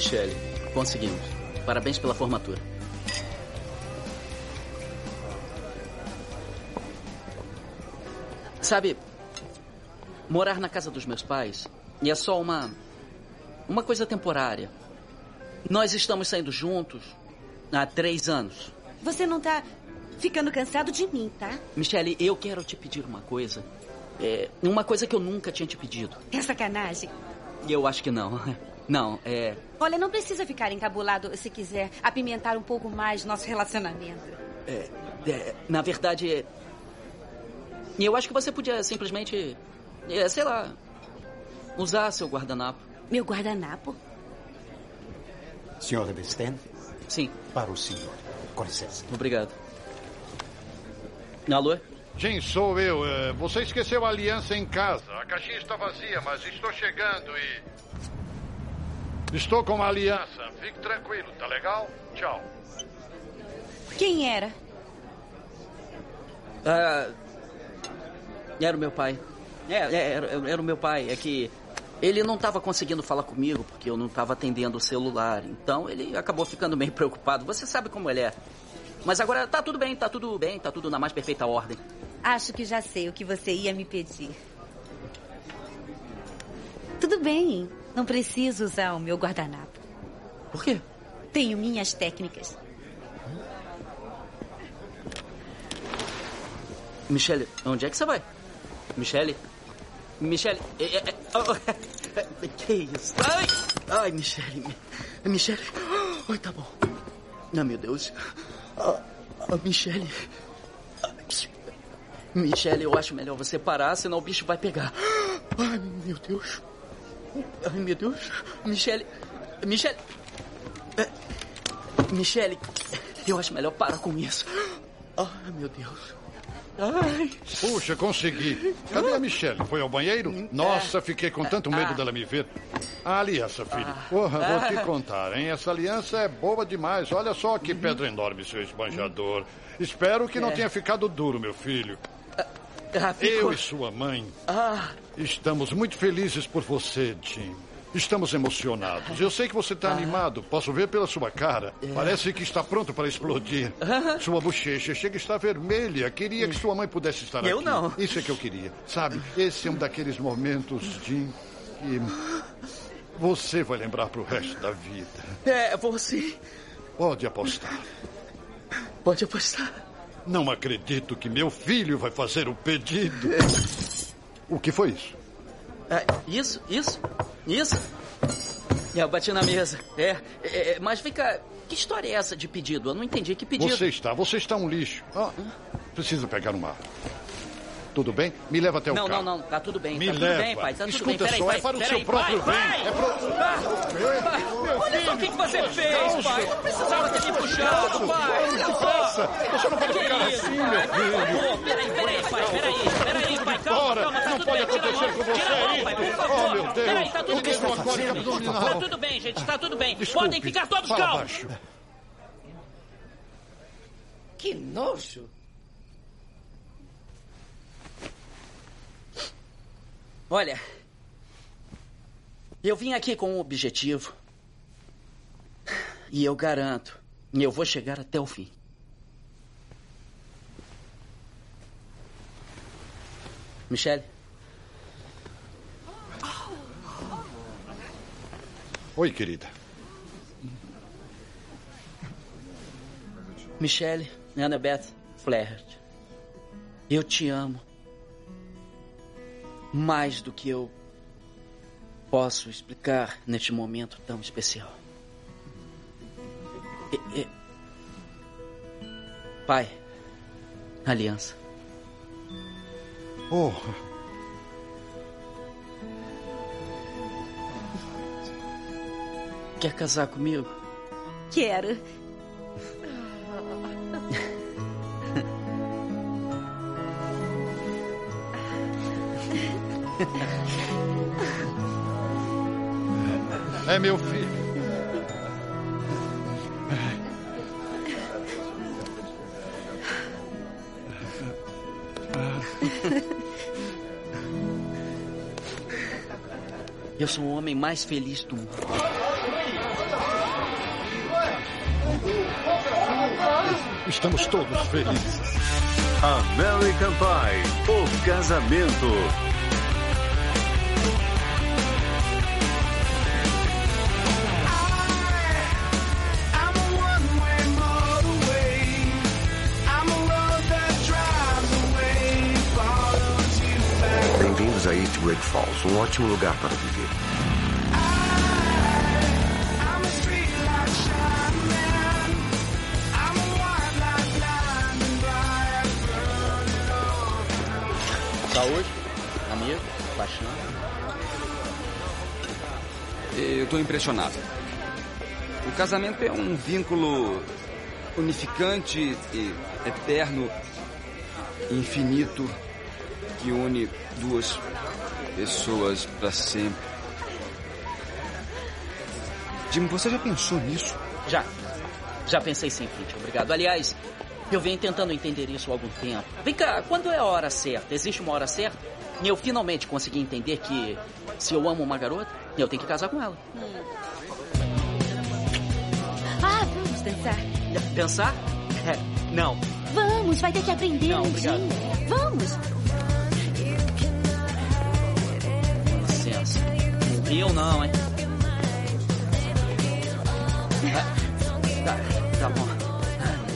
Michele, conseguimos. Parabéns pela formatura. Sabe, morar na casa dos meus pais é só uma. uma coisa temporária. Nós estamos saindo juntos há três anos. Você não tá ficando cansado de mim, tá? Michele, eu quero te pedir uma coisa. É, uma coisa que eu nunca tinha te pedido. É sacanagem. E eu acho que não. Não, é. Olha, não precisa ficar encabulado se quiser apimentar um pouco mais nosso relacionamento. É, é, na verdade, eu acho que você podia simplesmente, é, sei lá, usar seu guardanapo. Meu guardanapo? Senhora Besten? Sim. Para o senhor. Com licença. Obrigado. Alô? Sim, sou eu. É, Você esqueceu a aliança em casa. A caixinha está vazia, mas estou chegando e. Estou com uma aliança. Fique tranquilo, tá legal? Tchau. Quem era? Ah, era o meu pai. É, é, era, era o meu pai. É que ele não estava conseguindo falar comigo porque eu não estava atendendo o celular. Então ele acabou ficando meio preocupado. Você sabe como ele é. Mas agora tá tudo bem, tá tudo bem, tá tudo na mais perfeita ordem. Acho que já sei o que você ia me pedir. Tudo bem. Não preciso usar o meu guardanapo. Por quê? Tenho minhas técnicas. Michele, onde é que você vai? Michele? Michele? É, é, é, oh, é, que isso? Ai! Ai, Michele. Mi- Michele. Ai, tá bom. Ah, meu Deus. Ah, ah, Michele. Ah, Michele, eu acho melhor você parar, senão o bicho vai pegar. Ai, meu Deus. Ai, meu Deus. Michele. Michele. É, Michele, eu acho melhor parar com isso. Ai, meu Deus. Ai. Puxa, consegui. Cadê a Michelle? Foi ao banheiro? Nossa, fiquei com tanto medo dela me ver. A aliança, filho. Porra, vou te contar, hein? Essa aliança é boa demais. Olha só que pedra enorme, seu esbanjador. Espero que não É. tenha ficado duro, meu filho. Ah, Eu e sua mãe Ah, estamos muito felizes por você, Jim. Estamos emocionados. Eu sei que você Ah. está animado. Posso ver pela sua cara. É. Parece que está pronto para explodir. Sua bochecha chega a estar vermelha. Queria que sua mãe pudesse estar Eu aqui. não. Isso é que eu queria. Sabe, esse é um daqueles momentos, Jim, que você vai lembrar para o resto da vida. é você. Pode apostar. Pode apostar. Não acredito que meu filho vai fazer o pedido. O que foi isso? É, isso, isso, isso. É, eu bati na mesa. É, é, é, mas cá, que história é essa de pedido? Eu não entendi. Que pedido? Você está, você está um lixo. Ah, precisa pegar um ar. Tudo bem? Me leva até o Não, carro. não, não. Tá tudo bem. Me tá tudo leva. bem, pai. Tá tudo Escuta bem. Peraí, só, pai. é para o peraí, seu próprio pai, bem. pai. É pro... Ah, olha só o que, que você fez, pai. Não precisava ter me puxado, pai. Olha só. Você não pode ficar Que isso, assim, meu filho. Peraí, peraí, pai. Peraí, peraí, pai. Calma, calma. Tá Não tudo pode bem. Tira a acontecer mão. com você Tira a mão, isso. pai, por Oh, favor. meu Deus. Peraí, tá tudo O que bem. Tá tudo bem, gente. Tá tudo bem. Podem ficar todos calmos. Que nojo. Olha, eu vim aqui com um objetivo. E eu garanto, eu vou chegar até o fim. Michelle, Oi, querida. Michelle, Annabeth Flaherty, eu te amo mais do que eu posso explicar neste momento tão especial. E- e- Pai, aliança. Oh, Quer casar comigo? Quero. É meu filho. Eu sou o homem mais feliz do mundo. Estamos todos felizes. American Pie, o casamento. Great Falls, um ótimo lugar para viver. Saúde, amigo, paixão. Eu tô impressionado. O casamento é um vínculo unificante e eterno, infinito, que une duas pessoas para sempre. Jim, você já pensou nisso? Já. Já pensei sim, Flint. Obrigado. Aliás, eu venho tentando entender isso há algum tempo. Vem cá, quando é a hora certa? Existe uma hora certa? E eu finalmente consegui entender que se eu amo uma garota, eu tenho que casar com ela. Ah, vamos dançar. Pensar? É, não. Vamos, vai ter que aprender Não, um obrigado. dia. Vamos. Eu não, hein? Tá, tá bom.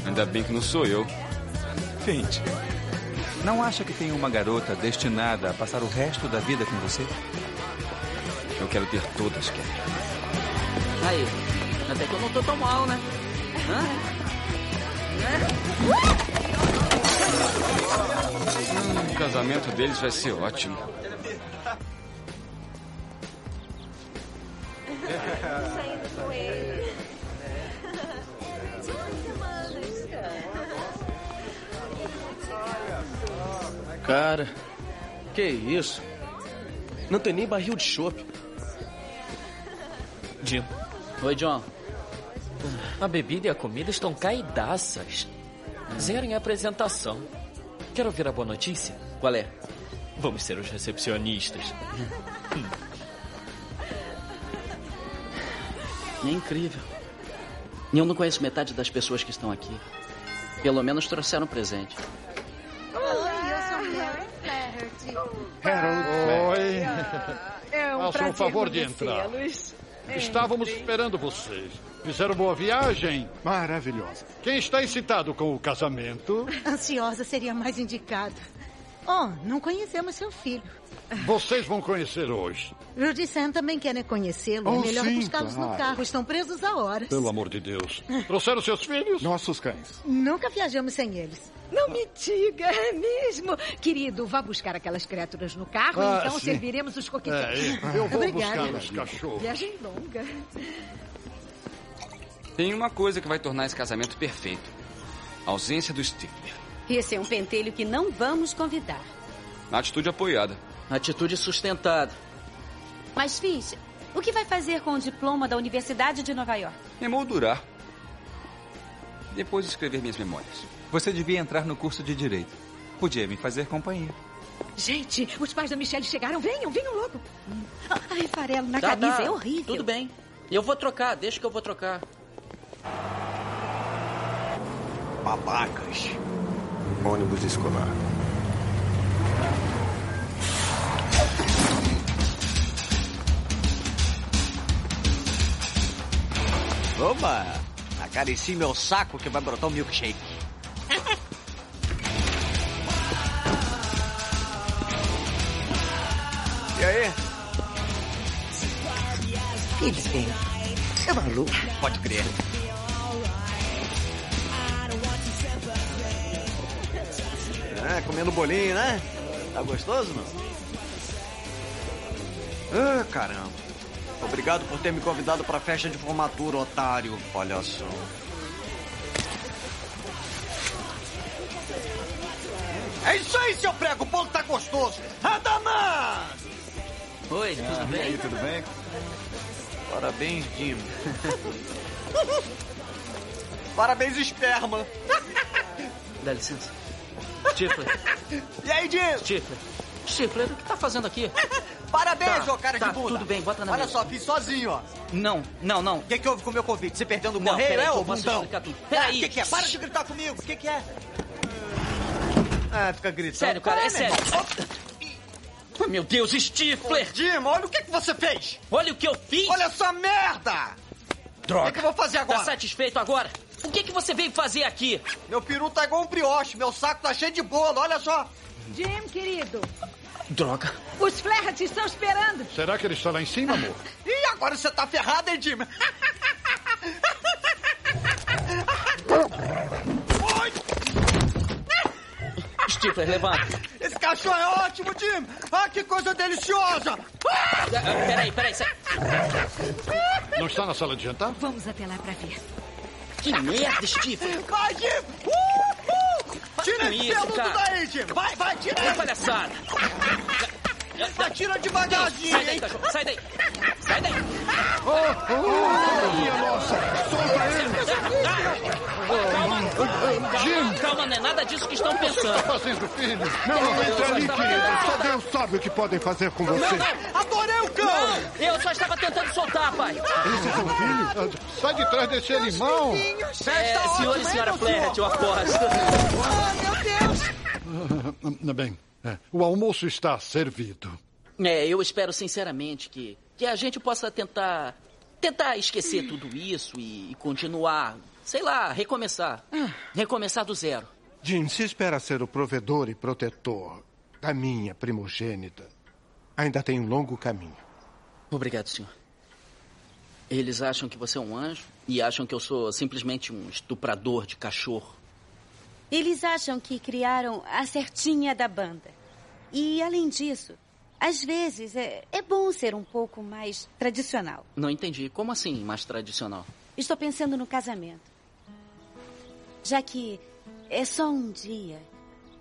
Ainda bem que não sou eu. Fint, não acha que tem uma garota destinada a passar o resto da vida com você? Eu quero ter todas, Kelly. Aí, até que eu não tô tão mal, né? Hã? O casamento deles vai ser ótimo. Cara, que isso? Não tem nem barril de chope. Jim, Oi, John. a bebida e a comida estão caidaças. Zero em apresentação. Quer ouvir a boa notícia? Qual é? Vamos ser os recepcionistas. É incrível. E eu não conheço metade das pessoas que estão aqui. Pelo menos trouxeram presente. Oi, eu sou Mary Flaherty. Oi. É um Façam o favor de entrar. Estávamos esperando vocês. Fizeram boa viagem? Maravilhosa. Quem está excitado com o casamento? Ansiosa seria mais indicado. Oh, não conhecemos seu filho. Vocês vão conhecer hoje. Rudy Sam também querem conhecê-lo. Oh, é melhor sim, buscá-los no claro. carro. Estão presos há horas. Pelo amor de Deus. Trouxeram seus filhos? Nossos cães. Nunca viajamos sem eles. Não me diga, é mesmo? Querido, vá buscar aquelas criaturas no carro Ah, então sim. serviremos os coquetéis. É, eu vou Obrigada. buscar os cachorros. Viagem longa. Tem uma coisa que vai tornar esse casamento perfeito: a ausência do Stifler. Esse é um pentelho que não vamos convidar. Atitude apoiada. Atitude sustentada. Mas, Fish, o que vai fazer com o diploma da Universidade de Nova York? Emoldurar. Depois escrever minhas memórias. Você devia entrar no curso de Direito. Podia me fazer companhia. Gente, os pais da Michelle chegaram. Venham, venham logo. Ai, farelo na Tá, camisa tá. é horrível. Tudo bem. Eu vou trocar, deixa que eu vou trocar. Babacas. Ônibus escolar. Oba! Acaricie meu saco que vai brotar um milkshake. E aí? Eles bem. É maluco. Pode crer. É, comendo bolinho, né? Tá gostoso, não? Ah, caramba. Obrigado por ter me convidado pra festa de formatura, otário. Olha só. É isso aí, seu prego. O bolo tá gostoso. Adamã! Oi, tudo bem? E aí, tudo bem? Parabéns, Jim. Parabéns, esperma. Dá licença. Stifler. E aí, Jim? Stifler. Stifler, o que tá fazendo aqui? Parabéns, Tá, ô cara tá, de bunda. tudo bem, bota na Olha mesa. só, fiz sozinho, ó. Não, não, não. O que, que houve com o meu convite? Você perdendo o Não, correio, é, ô bundão? Ah, Peraí. O que, que é? Para de gritar comigo. O que, que é? Ah, fica gritando. Sério, cara, Para, é meu sério. Oh, meu Deus, Stifler! Jim, olha o que, que você fez. Olha o que eu fiz! Olha essa merda! Droga! O que, que eu vou fazer agora? Tá satisfeito agora? O que, que você veio fazer aqui? Meu peru tá igual um brioche. Meu saco tá cheio de bolo. Olha só. Jim, querido, Droga. os Flerrat estão esperando. Será que ele está lá em cima, amor? Ih, agora você tá ferrado, hein, Jim? Stifler, levanta. Esse cachorro é ótimo, Jim! Ah, que coisa deliciosa! Ah, Peraí, peraí. sai- Não está na sala de jantar? Vamos até lá pra ver. Que merda, Stifler. Vai, Jim! Uh, uh! Tira esse peludo daí, Jim! Vai, vai, tira palhaçada. Vai, tira devagarzinho, Sai daí, hein? cachorro. Sai daí. Sai daí. Minha nossa! Solta ele! Calma, calma, calma, não é nada disso que estão O que você está pensando. fazendo, filho? Não, não entra ali, querido. Só. Deus sabe o que podem fazer com você. Adorei o cão! Não, eu só estava tentando soltar, pai. Esse é seu filho? Sai de trás desse animal! É, senhor e senhora Flerrat, eu aposto. Ah, Bem, é, o almoço está servido. É, eu espero sinceramente que, que a gente possa tentar tentar esquecer tudo isso e, e continuar, sei lá, recomeçar. Recomeçar do zero. Jim, se espera ser o provedor e protetor da minha primogênita, ainda tem um longo caminho. Obrigado, senhor. Eles acham que você é um anjo e acham que eu sou simplesmente um estuprador de cachorro. Eles acham que criaram a certinha da banda. E, além disso, às vezes é, é bom ser um pouco mais tradicional. Não entendi. Como assim, mais tradicional? Estou pensando no casamento. Já que é só um dia.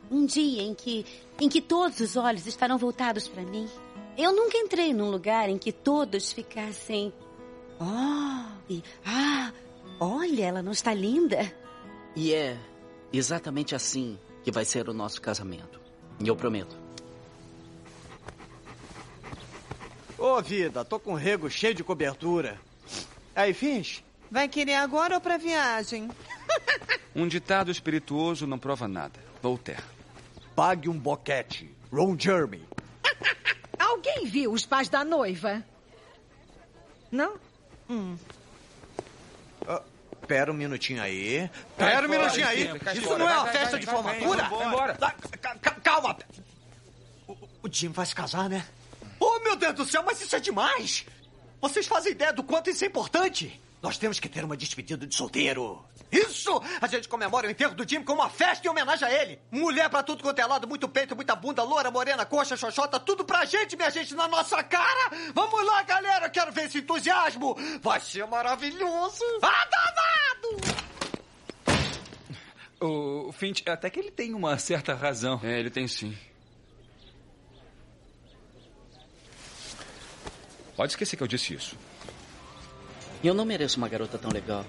Um dia em que, em que todos os olhos estarão voltados para mim. Eu nunca entrei num lugar em que todos ficassem. Oh, e. Ah, olha, ela não está linda. E é exatamente assim que vai ser o nosso casamento. E eu prometo. Ô, vida, tô com o rego cheio de cobertura. Aí, Fins, vai querer agora ou pra viagem? Um ditado espirituoso não prova nada. Voltaire. Pague um boquete. Ron Jeremy. Alguém viu os pais da noiva? Não? Hum. Pera um minutinho aí. Pera um minutinho aí. Isso não é uma festa de formatura? Ca- ca- Calma. O, o Jim vai se casar, né? Oh, meu Deus do céu, mas isso é demais! Vocês fazem ideia do quanto isso é importante? Nós temos que ter uma despedida de solteiro. Isso! A gente comemora o enterro do Jim com uma festa em homenagem a ele. Mulher pra tudo quanto é lado, muito peito, muita bunda, loura, morena, coxa, xoxota, tudo pra gente, minha gente, na nossa cara! Vamos lá, galera, quero ver esse entusiasmo! Vai ser maravilhoso! Danado! O Finch, até que ele tem uma certa razão. É, ele tem sim. Pode esquecer que eu disse isso. Eu não mereço uma garota tão legal.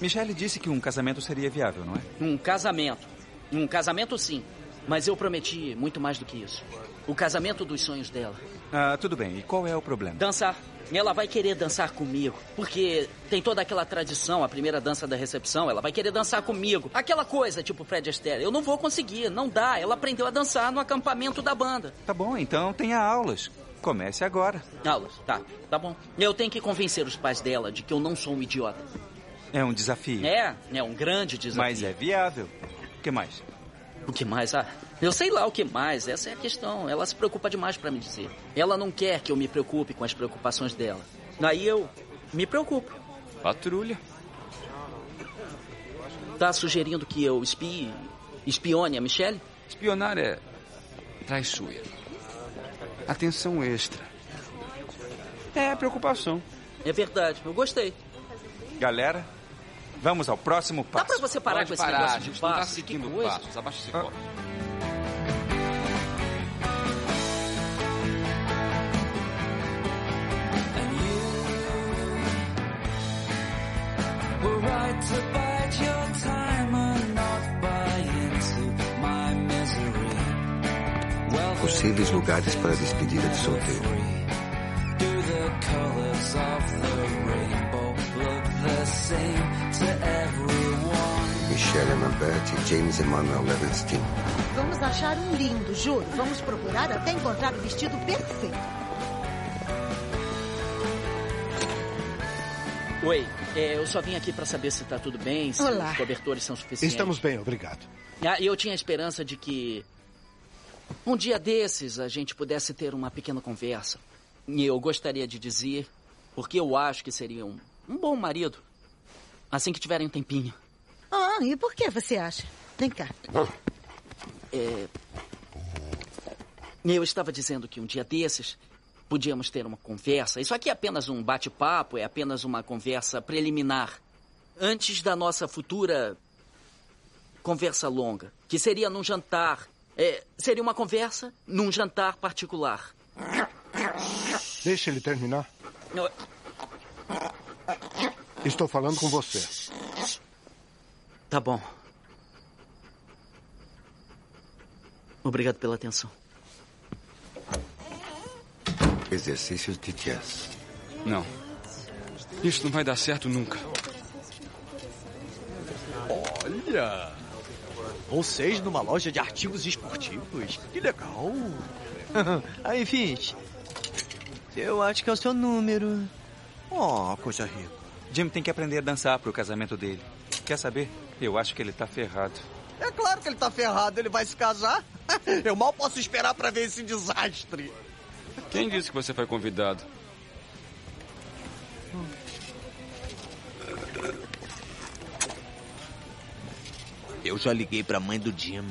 Michelle disse que um casamento seria viável, não é? Um casamento. Um casamento, sim. Mas eu prometi muito mais do que isso. O casamento dos sonhos dela. Ah, tudo bem. E qual é o problema? Dançar. Ela vai querer dançar comigo. Porque tem toda aquela tradição, a primeira dança da recepção, ela vai querer dançar comigo. Aquela coisa, tipo Fred Astaire. Eu não vou conseguir, não dá. Ela aprendeu a dançar no acampamento da banda. Tá bom, então tenha aulas. Comece agora. Aulas, tá, tá bom. Eu tenho que convencer os pais dela de que eu não sou um idiota. É um desafio. É, é um grande desafio. Mas é viável. O que mais? O que mais? Ah, eu sei lá o que mais. Essa é a questão. Ela se preocupa demais pra me dizer. Ela não quer que eu me preocupe com as preocupações dela. Aí eu me preocupo. Patrulha. Tá sugerindo que eu espie, espione a Michelle? Espionar é traiçoeiro. Atenção extra. É preocupação. É verdade, eu gostei. Galera, vamos ao próximo Dá passo. pra você parar Pode com esse parar, negócio a de gente não tá passo? seguindo passos. Abaixa esse Ah. copo. We're right to possíveis lugares para a despedida de solteiro. Michelle Annabeth e James Emmanuel Levenstein. Vamos achar um lindo, juro. Vamos procurar até encontrar o vestido perfeito. Oi, é, eu só vim aqui pra saber se tá tudo bem, se Olá. os cobertores são suficientes. Estamos bem, obrigado. Ah, eu tinha a esperança de que um dia desses a gente pudesse ter uma pequena conversa. E eu gostaria de dizer porque eu acho que seria um, um bom marido. Assim que tiverem um tempinho. Ah, e por que você acha? Vem cá. É... Eu estava dizendo que um dia desses podíamos ter uma conversa. Isso aqui é apenas um bate-papo, é apenas uma conversa preliminar. Antes da nossa futura conversa longa, que seria num jantar. É, seria uma conversa num jantar particular. Deixa ele terminar. Eu- Estou falando com você. Tá bom. Obrigado pela atenção. Exercícios de chess. Não. Isso não vai dar certo nunca. Olha! Vocês numa loja de artigos esportivos? Que legal! Aí, Finch. Eu acho que é o seu número. Oh, coisa rica. Jim tem que aprender a dançar pro casamento dele. Quer saber? Eu acho que ele tá ferrado. É claro que ele tá ferrado, ele vai se casar. Eu mal posso esperar pra ver esse desastre. Quem disse que você foi convidado? Eu já liguei pra mãe do Jim.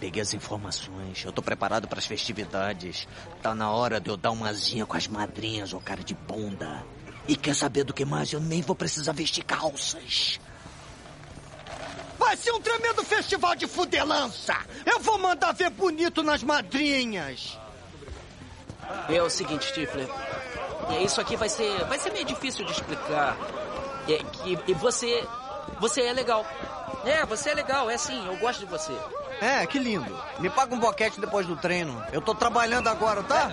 Peguei as informações. Eu tô preparado pras festividades. Tá na hora de eu dar uma asinha com as madrinhas, ô cara de bunda. E quer saber do que mais? Eu nem vou precisar vestir calças. Vai ser um tremendo festival de fudelança. Eu vou mandar ver bonito nas madrinhas. É o seguinte, Stifler. É, isso aqui vai ser, vai ser meio difícil de explicar. É que e você, você é legal. É, você é legal, é sim, eu gosto de você. É, que lindo. Me paga um boquete depois do treino. Eu tô trabalhando agora, tá?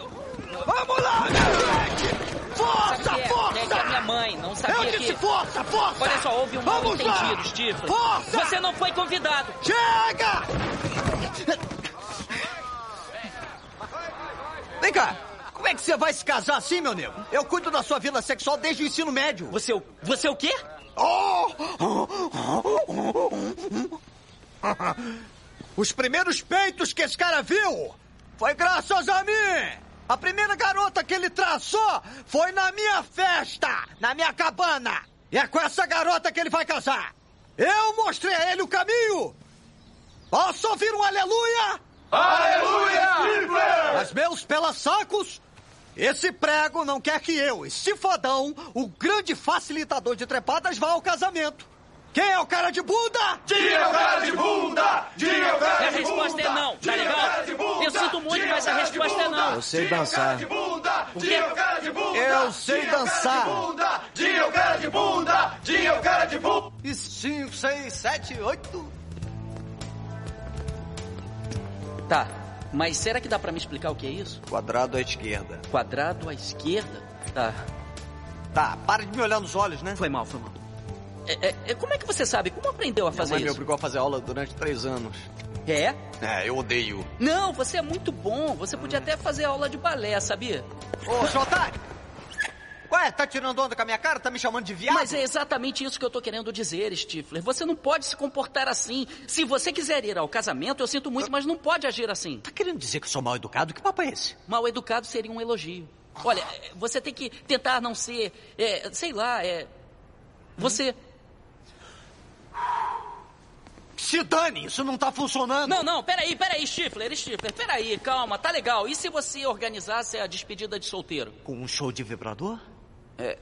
Vamos lá, galera! Força, que é- força! É que minha mãe não sabia Eu que... disse força, força! Olha só, houve um Vamos lá! entendido, Stifler. Força! Você não foi convidado. Chega! Vem cá. Como é que você vai se casar assim, meu nego? Eu cuido da sua vida sexual desde o ensino médio. Você, o- você o quê? Oh! Os primeiros peitos que esse cara viu foi graças a mim! A primeira garota que ele traçou foi na minha festa, na minha cabana. E é com essa garota que ele vai casar. Eu mostrei a ele o caminho. Posso ouvir um aleluia? Aleluia! Mas meus pela-sacos, esse prego não quer que eu, esse fodão, o grande facilitador de trepadas, vá ao casamento. Quem é o cara de bunda? É o cara de bunda! É o cara A de resposta bunda! é não, tá Dinho é o legal? cara de bunda! Eu sinto muito, é mas a cara de resposta é bunda! não. Eu sei é dançar. cara de bunda! O é cara de bunda! Eu sei Dinho é o cara de dançar. é o cara de bunda! É o cara de bunda! E cinco, seis, sete, oito. Tá, mas será que dá pra me explicar o que é isso? Quadrado à esquerda. Quadrado à esquerda? Tá, Tá, para de me olhar nos olhos, né? foi mal, foi mal. É, é, é, como é que você sabe? Como aprendeu a Minha fazer mãe me isso? obrigou a fazer aula durante três anos. É? É, eu odeio. Não, você é muito bom. Você podia até fazer aula de balé, sabia? Ô, seu otário! Ué, tá tirando onda com a minha cara? Tá me chamando de viado? Mas é exatamente isso que eu tô querendo dizer, Stifler. Você não pode se comportar assim. Se você quiser ir ao casamento, eu sinto muito, mas não pode agir assim. Tá querendo dizer que eu sou mal educado? Que papo é esse? Mal educado seria um elogio. Olha, é, você tem que tentar não ser, é, sei lá, é. Você. Se dane, isso não tá funcionando. Não, não, peraí, peraí, Stifler, Stifler, peraí, calma, tá legal. E se você organizasse a despedida de solteiro? Com um show de vibrador? É.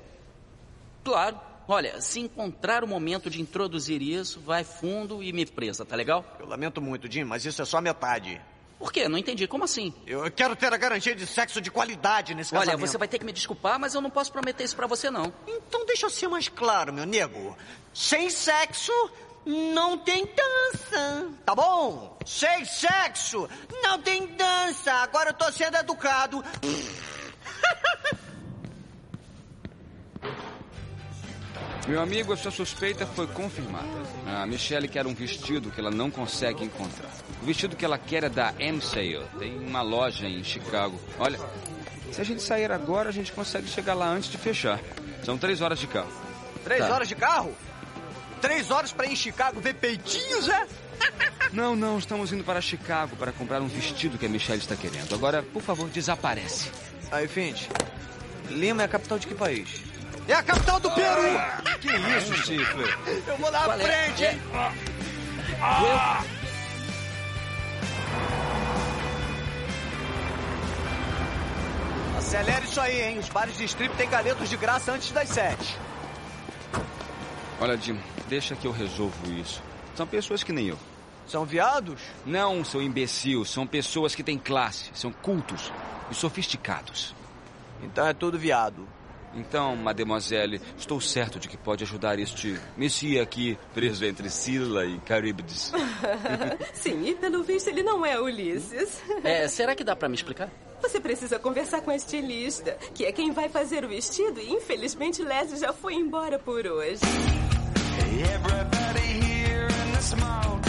Claro. Olha, se encontrar o momento de introduzir isso, vai fundo e me presa, tá legal? Eu lamento muito, Jim, mas isso é só metade. Por quê? Não entendi. Como assim? Eu quero ter a garantia de sexo de qualidade nesse Olha, casamento. você vai ter que me desculpar, mas eu não posso prometer isso pra você, não. Então deixa eu ser mais claro, meu nego. Sem sexo Não tem dança. Tá bom? Sem sexo. Não tem dança. Agora eu tô sendo educado. Meu amigo, a sua suspeita foi confirmada. A Michelle quer um vestido que ela não consegue encontrar. O vestido que ela quer é da M Sale. Tem uma loja em Chicago. Olha, se a gente sair agora, a gente consegue chegar lá antes de fechar. São três horas de carro. Três Tá. horas de carro? Três horas pra ir em Chicago ver peitinhos, é? Não, não, estamos indo para Chicago para comprar um vestido que a Michelle está querendo. Agora, por favor, desaparece. Aí, Finch. Lima é a capital de que país? É a capital do Peru! Que isso, Stifler? Eu vou lá Qual à é? frente, hein? Acelera isso aí, hein? Os bares de strip têm galetos de graça antes das sete. Olha, Jim, deixa que eu resolvo isso. São pessoas que nem eu. São viados? Não, seu imbecil. São pessoas que têm classe, são cultos e sofisticados. Então é tudo viado. Então, mademoiselle, estou certo de que pode ajudar este Messia aqui, preso entre Sila e Caribdes. Sim, e pelo visto ele não é Ulisses. É, será que dá pra me explicar? Você precisa conversar com a estilista, que é quem vai fazer o vestido, e infelizmente Leslie já foi embora por hoje. Everybody here in the small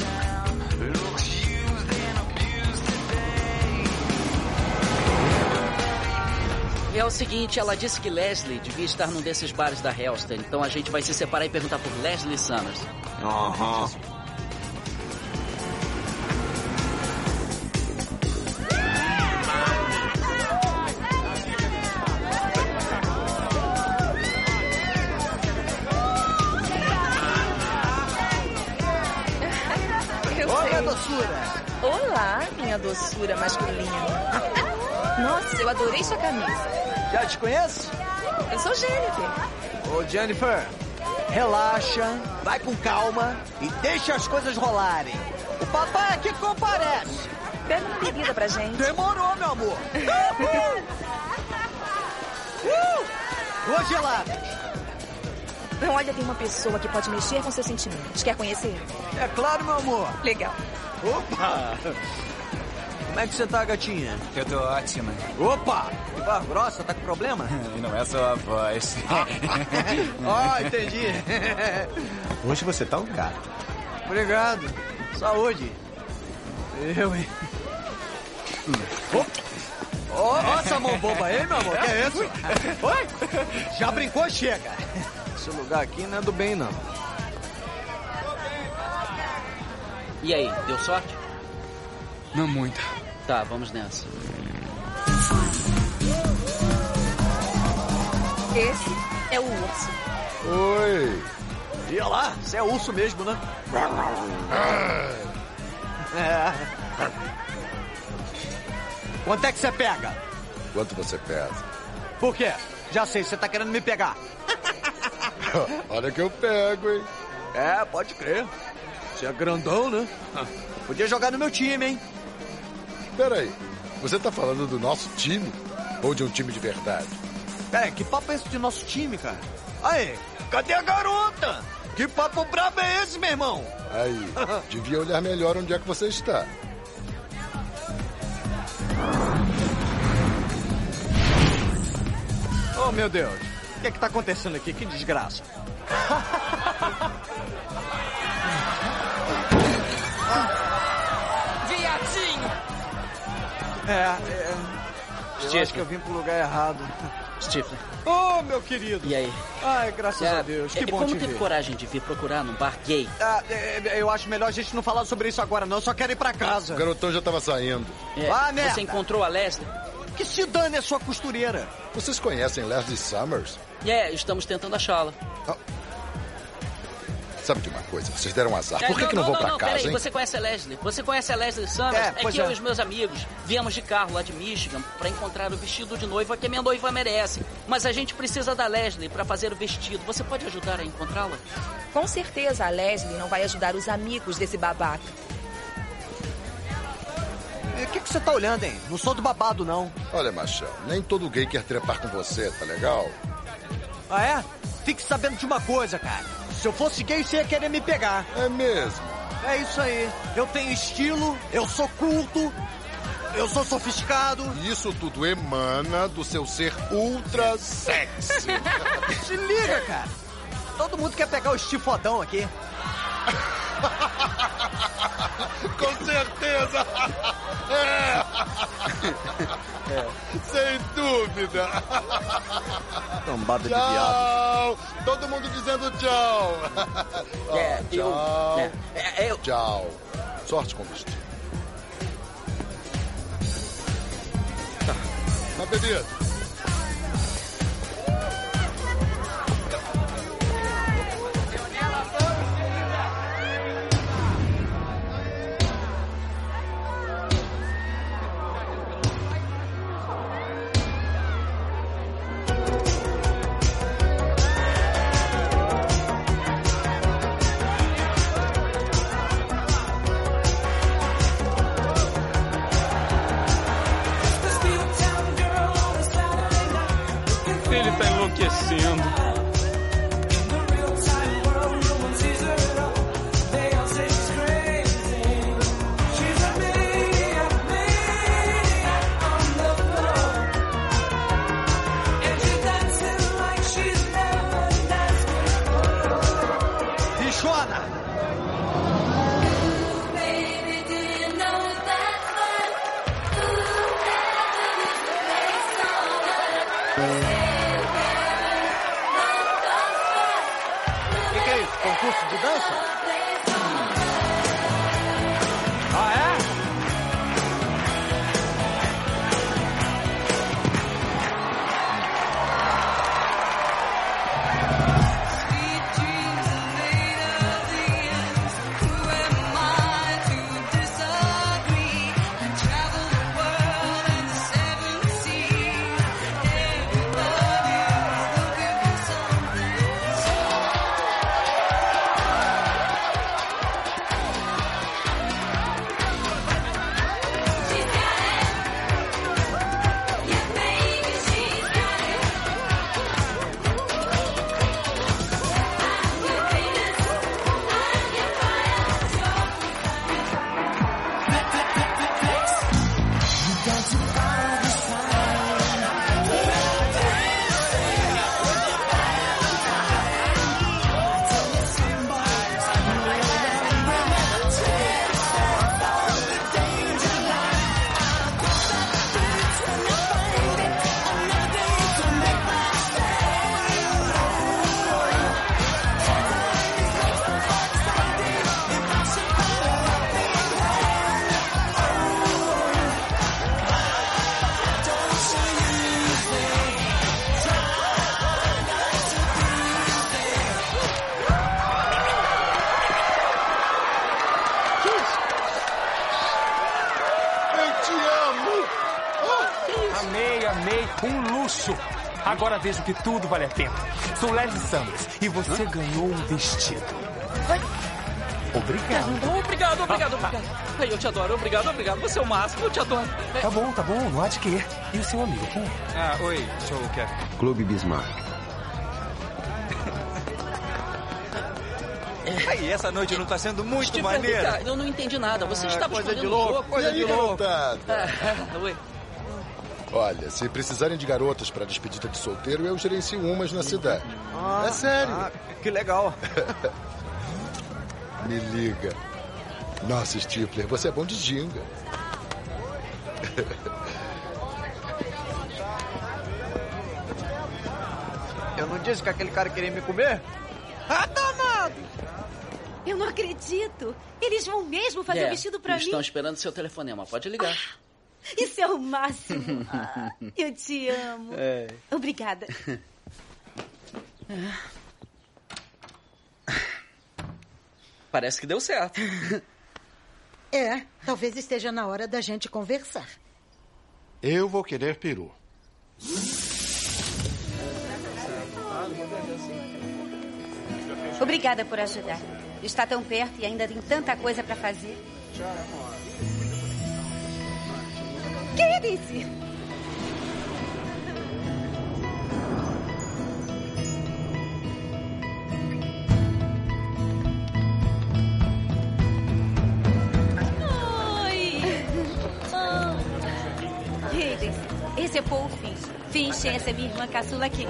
É o seguinte, ela disse que Leslie devia estar num desses bares da Hellster, então a gente vai se separar e perguntar por Leslie Summers. Aham. Doçura! Olá, minha doçura masculina. Nossa, eu adorei sua camisa. Já te conheço? Eu sou Jennifer. Ô, Jennifer, relaxa, vai com calma e deixa as coisas rolarem. O papai aqui comparece. Pega uma bebida pra gente. Demorou, meu amor. uh! Uh! Duas geladas. Não, olha, tem uma pessoa que pode mexer com seus sentimentos. Quer conhecer? É claro, meu amor. Legal. Opa! Como é que você tá, gatinha? Eu tô ótima. Opa! Que voz grossa, tá com problema? E não é só a voz. Ó, entendi. Hoje você tá um gato. Obrigado. Saúde. Eu, hein? Ó, ó essa mão boba aí, meu amor. Que é isso? Oi? Já brincou? Chega. Esse lugar aqui não é do bem, não. E aí, deu sorte? Não muita. Tá, vamos nessa. Esse é o urso. Oi. E olha lá, você é urso mesmo, né? É. Quanto é que você pega? Quanto você pesa? Por quê? Já sei, você tá querendo me pegar. Olha que eu pego, hein? É, pode crer. Você é grandão, né? Podia jogar no meu time, hein? Peraí, você tá falando do nosso time? Ou de um time de verdade? É, que papo é esse de nosso time, cara? Aí, cadê a garota? Que papo brabo é esse, meu irmão? Aí, devia olhar melhor onde é que você está. Oh, meu Deus. O que é que tá acontecendo aqui? Que desgraça. É, é... Eu Steve. acho que eu vim pro lugar errado. Stifler. Oh, meu querido. E aí? Ai, graças É, a Deus. Que é, bom Como te teve ver. coragem de vir procurar num bar gay? Ah, é, é, eu acho melhor a gente não falar sobre isso agora, não. Eu só quero ir pra casa. O garotão já tava saindo. É, Ah, merda. Você encontrou a Leslie? Que se dane a sua costureira. Vocês conhecem Leslie Summers? É, estamos tentando achá-la. Sabe de uma coisa? Vocês deram azar. É, Por que, que não, vão pra não, casa, peraí, hein? você conhece a Leslie? Você conhece a Leslie Summers? É, É, que eu é. e os meus amigos viemos de carro lá de Michigan pra encontrar o vestido de noiva que a minha noiva merece. Mas a gente precisa da Leslie pra fazer o vestido. Você pode ajudar a encontrá-la? Com certeza a Leslie não vai ajudar os amigos desse babaca. O que, que você tá olhando, hein? Não sou do babado, não. Olha, machão, nem todo gay quer trepar com você, tá legal? Ah, é? fique sabendo de uma coisa, cara. Se eu fosse gay, você ia querer me pegar. É mesmo? É isso aí. Eu tenho estilo, eu sou culto, eu sou sofisticado. Isso tudo emana do seu ser ultra sexy. Se liga, cara. Todo mundo quer pegar o estifodão aqui. Com certeza! É. Sem dúvida! Cambada de Tchau! Todo mundo dizendo tchau! É, eu- tchau! é, é, eu- Tchau! Sorte com o vestido. Tá. Uma bebida. Agora vejo que tudo vale a pena. Sou Leslie Sanders e você ganhou um vestido. Obrigado. Obrigado, obrigado, obrigado. Ai, eu te adoro, obrigado, obrigado. Você é o máximo, eu te adoro. É, Tá bom, tá bom. Não há de quê. E o seu amigo, quem é? Ah, oi, sou o Kevin. Clube Bismarck. Aí, essa noite não tá sendo muito Steve, maneira. eu não entendi nada. Você Ah, estava coisa de louco, um jogo. coisa de louco. Ah, oi. Olha, se precisarem de garotas para despedida de solteiro, eu gerencio umas na cidade. Ah, é sério. ah, que legal. Me liga. Nossa, Stifler, você é bom de ginga. Eu não disse que aquele cara queria me comer? Ah, danado! Eu não acredito. Eles vão mesmo fazer É, o vestido pra eles mim. estão esperando seu telefonema. Pode ligar. Isso é o máximo. Ah, eu te amo. É. Obrigada. Parece que deu certo. É, talvez esteja na hora da gente conversar. Eu vou querer peru. Obrigada por ajudar. Está tão perto e ainda tem tanta coisa pra fazer. Queire-se. Oi. Oh. Esse é Paul Finch. Finch, é essa é minha irmã caçula aqui.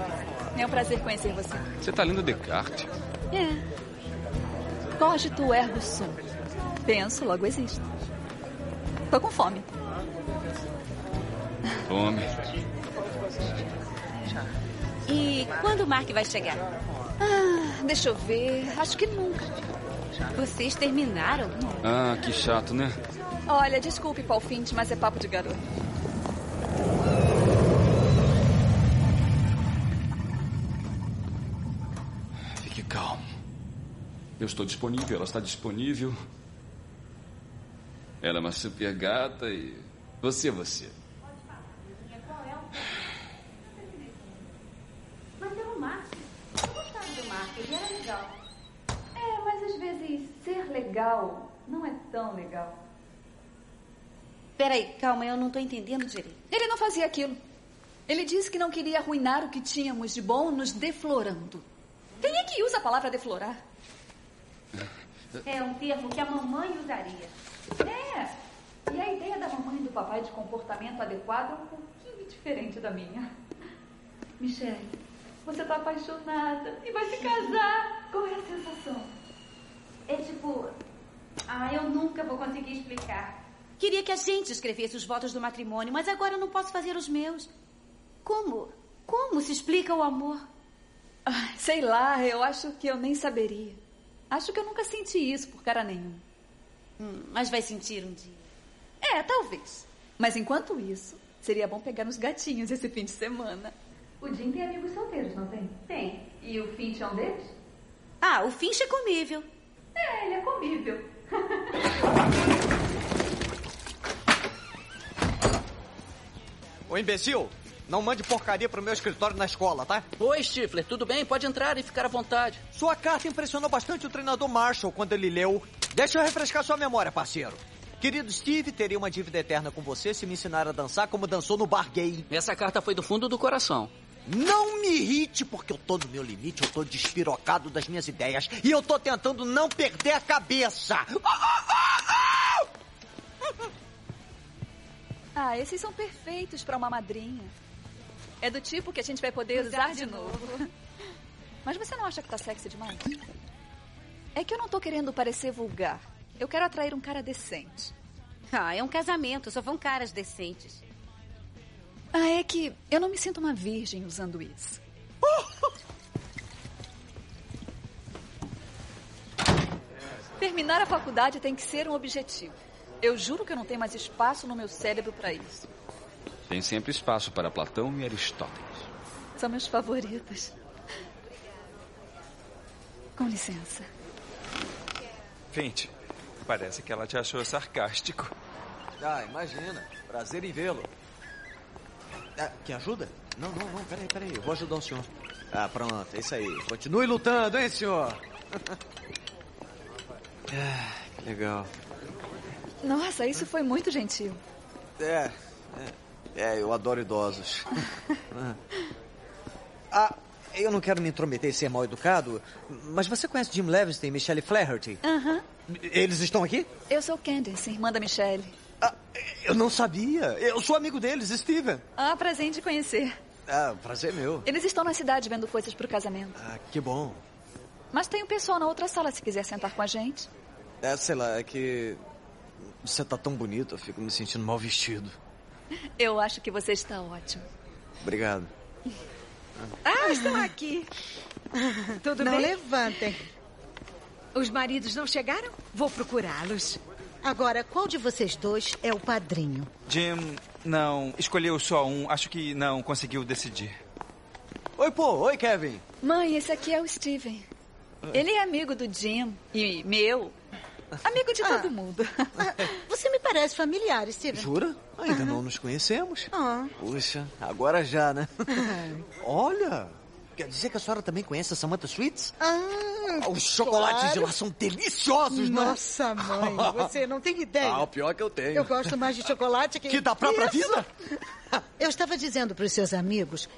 É um prazer conhecer você. Você tá lendo Descartes. É. Cogito ergo sum. Penso, logo existo. Tô com fome. Fome. E quando o Mark vai chegar? Ah, deixa eu ver. Acho que nunca. Vocês terminaram? Ah, que chato, né? Olha, desculpe, Paul Finch, mas é papo de garoto. Fique calmo. Eu estou disponível, ela está disponível. Ela é uma super gata e. Você é você. Mas é o Mark. Eu gostava do Mark, ele era legal. É, mas às vezes ser legal não é tão legal. Peraí, calma, eu não tô entendendo direito. Ele não fazia aquilo. Ele disse que não queria arruinar o que tínhamos de bom nos deflorando. Quem é que usa a palavra deflorar? É um termo que a mamãe usaria. É. E a ideia da mamãe e do papai de comportamento adequado é um pouquinho diferente da minha. Michelle, você tá apaixonada e vai se casar. Qual é a sensação? É tipo. Ah, eu nunca vou conseguir explicar. Queria que a gente escrevesse os votos do matrimônio, mas agora eu não posso fazer os meus. Como? Como se explica o amor? Ah, sei lá, eu acho que eu nem saberia. Acho que eu nunca senti isso por cara nenhum. Hum, mas vai sentir um dia. É, talvez. Mas enquanto isso, seria bom pegar nos gatinhos esse fim de semana. O Jim tem amigos solteiros, não tem? Tem. E o Finch é um deles? Ah, o Finch é comível. É, ele é comível. Ô imbecil, não mande porcaria pro meu escritório na escola, tá? Oi, Stifler, tudo bem? Pode entrar e ficar à vontade. Sua carta impressionou bastante o treinador Marshall quando ele leu. Deixa eu refrescar sua memória, parceiro. Querido Steve, teria uma dívida eterna com você se me ensinar a dançar como dançou no bar gay. Essa carta foi do fundo do coração. Não me irrite, porque eu tô no meu limite, eu tô despirocado das minhas ideias e eu tô tentando não perder a cabeça. Ah, esses são perfeitos para uma madrinha. É do tipo que a gente vai poder usar, de novo. Mas você não acha que tá sexy demais? É que eu não tô querendo parecer vulgar. Eu quero atrair um cara decente. Ah, é um casamento, só vão caras decentes. Ah, é que eu não me sinto uma virgem usando isso. Terminar a faculdade tem que ser um objetivo. Eu juro que eu não tenho mais espaço no meu cérebro para isso. Tem sempre espaço para Platão e Aristóteles. São meus favoritos. Com licença. Finch, parece que ela te achou sarcástico. Ah, imagina. Prazer em vê-lo. Ah, quer ajuda? Não, não, não. Peraí, peraí. Eu vou ajudar o senhor. Ah, pronto. É isso aí. Continue lutando, hein, senhor? ah, que legal. Nossa, isso foi muito gentil. É, é, é, eu adoro idosos. ah, eu não quero me intrometer e ser mal educado, mas você conhece Jim Levingston e Michelle Flaherty? Aham. Eles estão aqui? Eu sou Candice, irmã da Michelle. Eu não sabia. Eu sou amigo deles, Steven. Ah, prazer em te conhecer. Ah, prazer meu. Eles estão na cidade vendo coisas pro casamento. Ah, que bom. Mas tem um pessoal na outra sala se quiser sentar com a gente. É, sei lá, é que você tá tão bonito, eu fico me sentindo mal vestido. Eu acho que você está ótimo. Obrigado. Ah, estão aqui. Tudo não bem? levantem. Os maridos não chegaram? Vou procurá-los. Agora, qual de vocês dois é o padrinho? Jim, não, escolheu só um. Acho que não conseguiu decidir. Oi, pô. Oi, Kevin. Mãe, esse aqui é o Steven. Ele é amigo do Jim e meu. Amigo de todo mundo. Você me parece familiar, Steven. Jura? Ainda não nos conhecemos. Ah. Puxa, agora já, né? Olha, quer dizer que a senhora também conhece a Samantha Sweets? Ah, Os chocolates claro. de lá são deliciosos, né? Nossa, mãe, você não tem ideia. Ah, o pior que eu tenho. Eu gosto mais de chocolate que... Que da própria Isso. vida? Eu estava dizendo para os seus amigos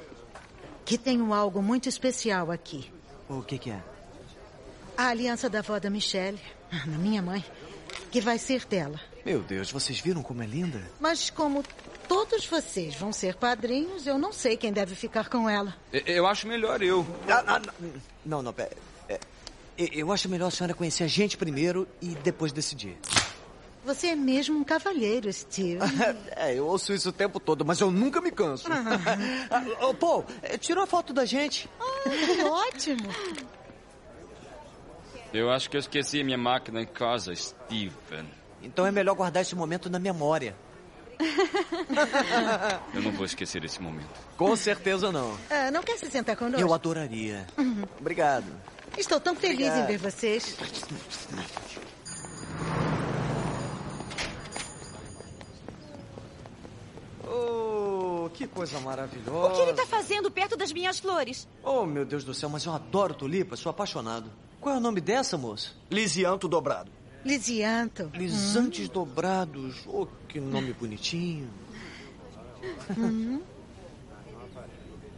que tenho algo muito especial aqui. O que que é? A aliança da avó da Michelle, na minha mãe, que vai ser dela. Meu Deus, vocês viram como é linda? Mas como todos vocês vão ser padrinhos, eu não sei quem deve ficar com ela. Eu, acho melhor eu. Ah, ah, não, não, pera. É, eu acho melhor a senhora conhecer a gente primeiro e depois decidir. Você é mesmo um cavalheiro, Steve. é, eu ouço isso o tempo todo, mas eu nunca me canso. Ah, Ô, Paul, eh, tirou a foto da gente. Ah, ótimo. Eu acho que eu esqueci minha máquina em casa, Steven. Então é melhor guardar esse momento na memória. Eu não vou esquecer esse momento. Com certeza não. Ah, não quer se sentar conosco? Eu adoraria. Uhum. Obrigado. Estou tão feliz Obrigado. em ver vocês. Oh, que coisa maravilhosa. O que ele tá fazendo perto das minhas flores? Oh, meu Deus do céu, mas eu adoro tulipas, sou apaixonado. Qual é o nome dessa, moça? Lisianto dobrado. Lisianto. Lisantes dobrados. Oh, que nome bonitinho. Uhum.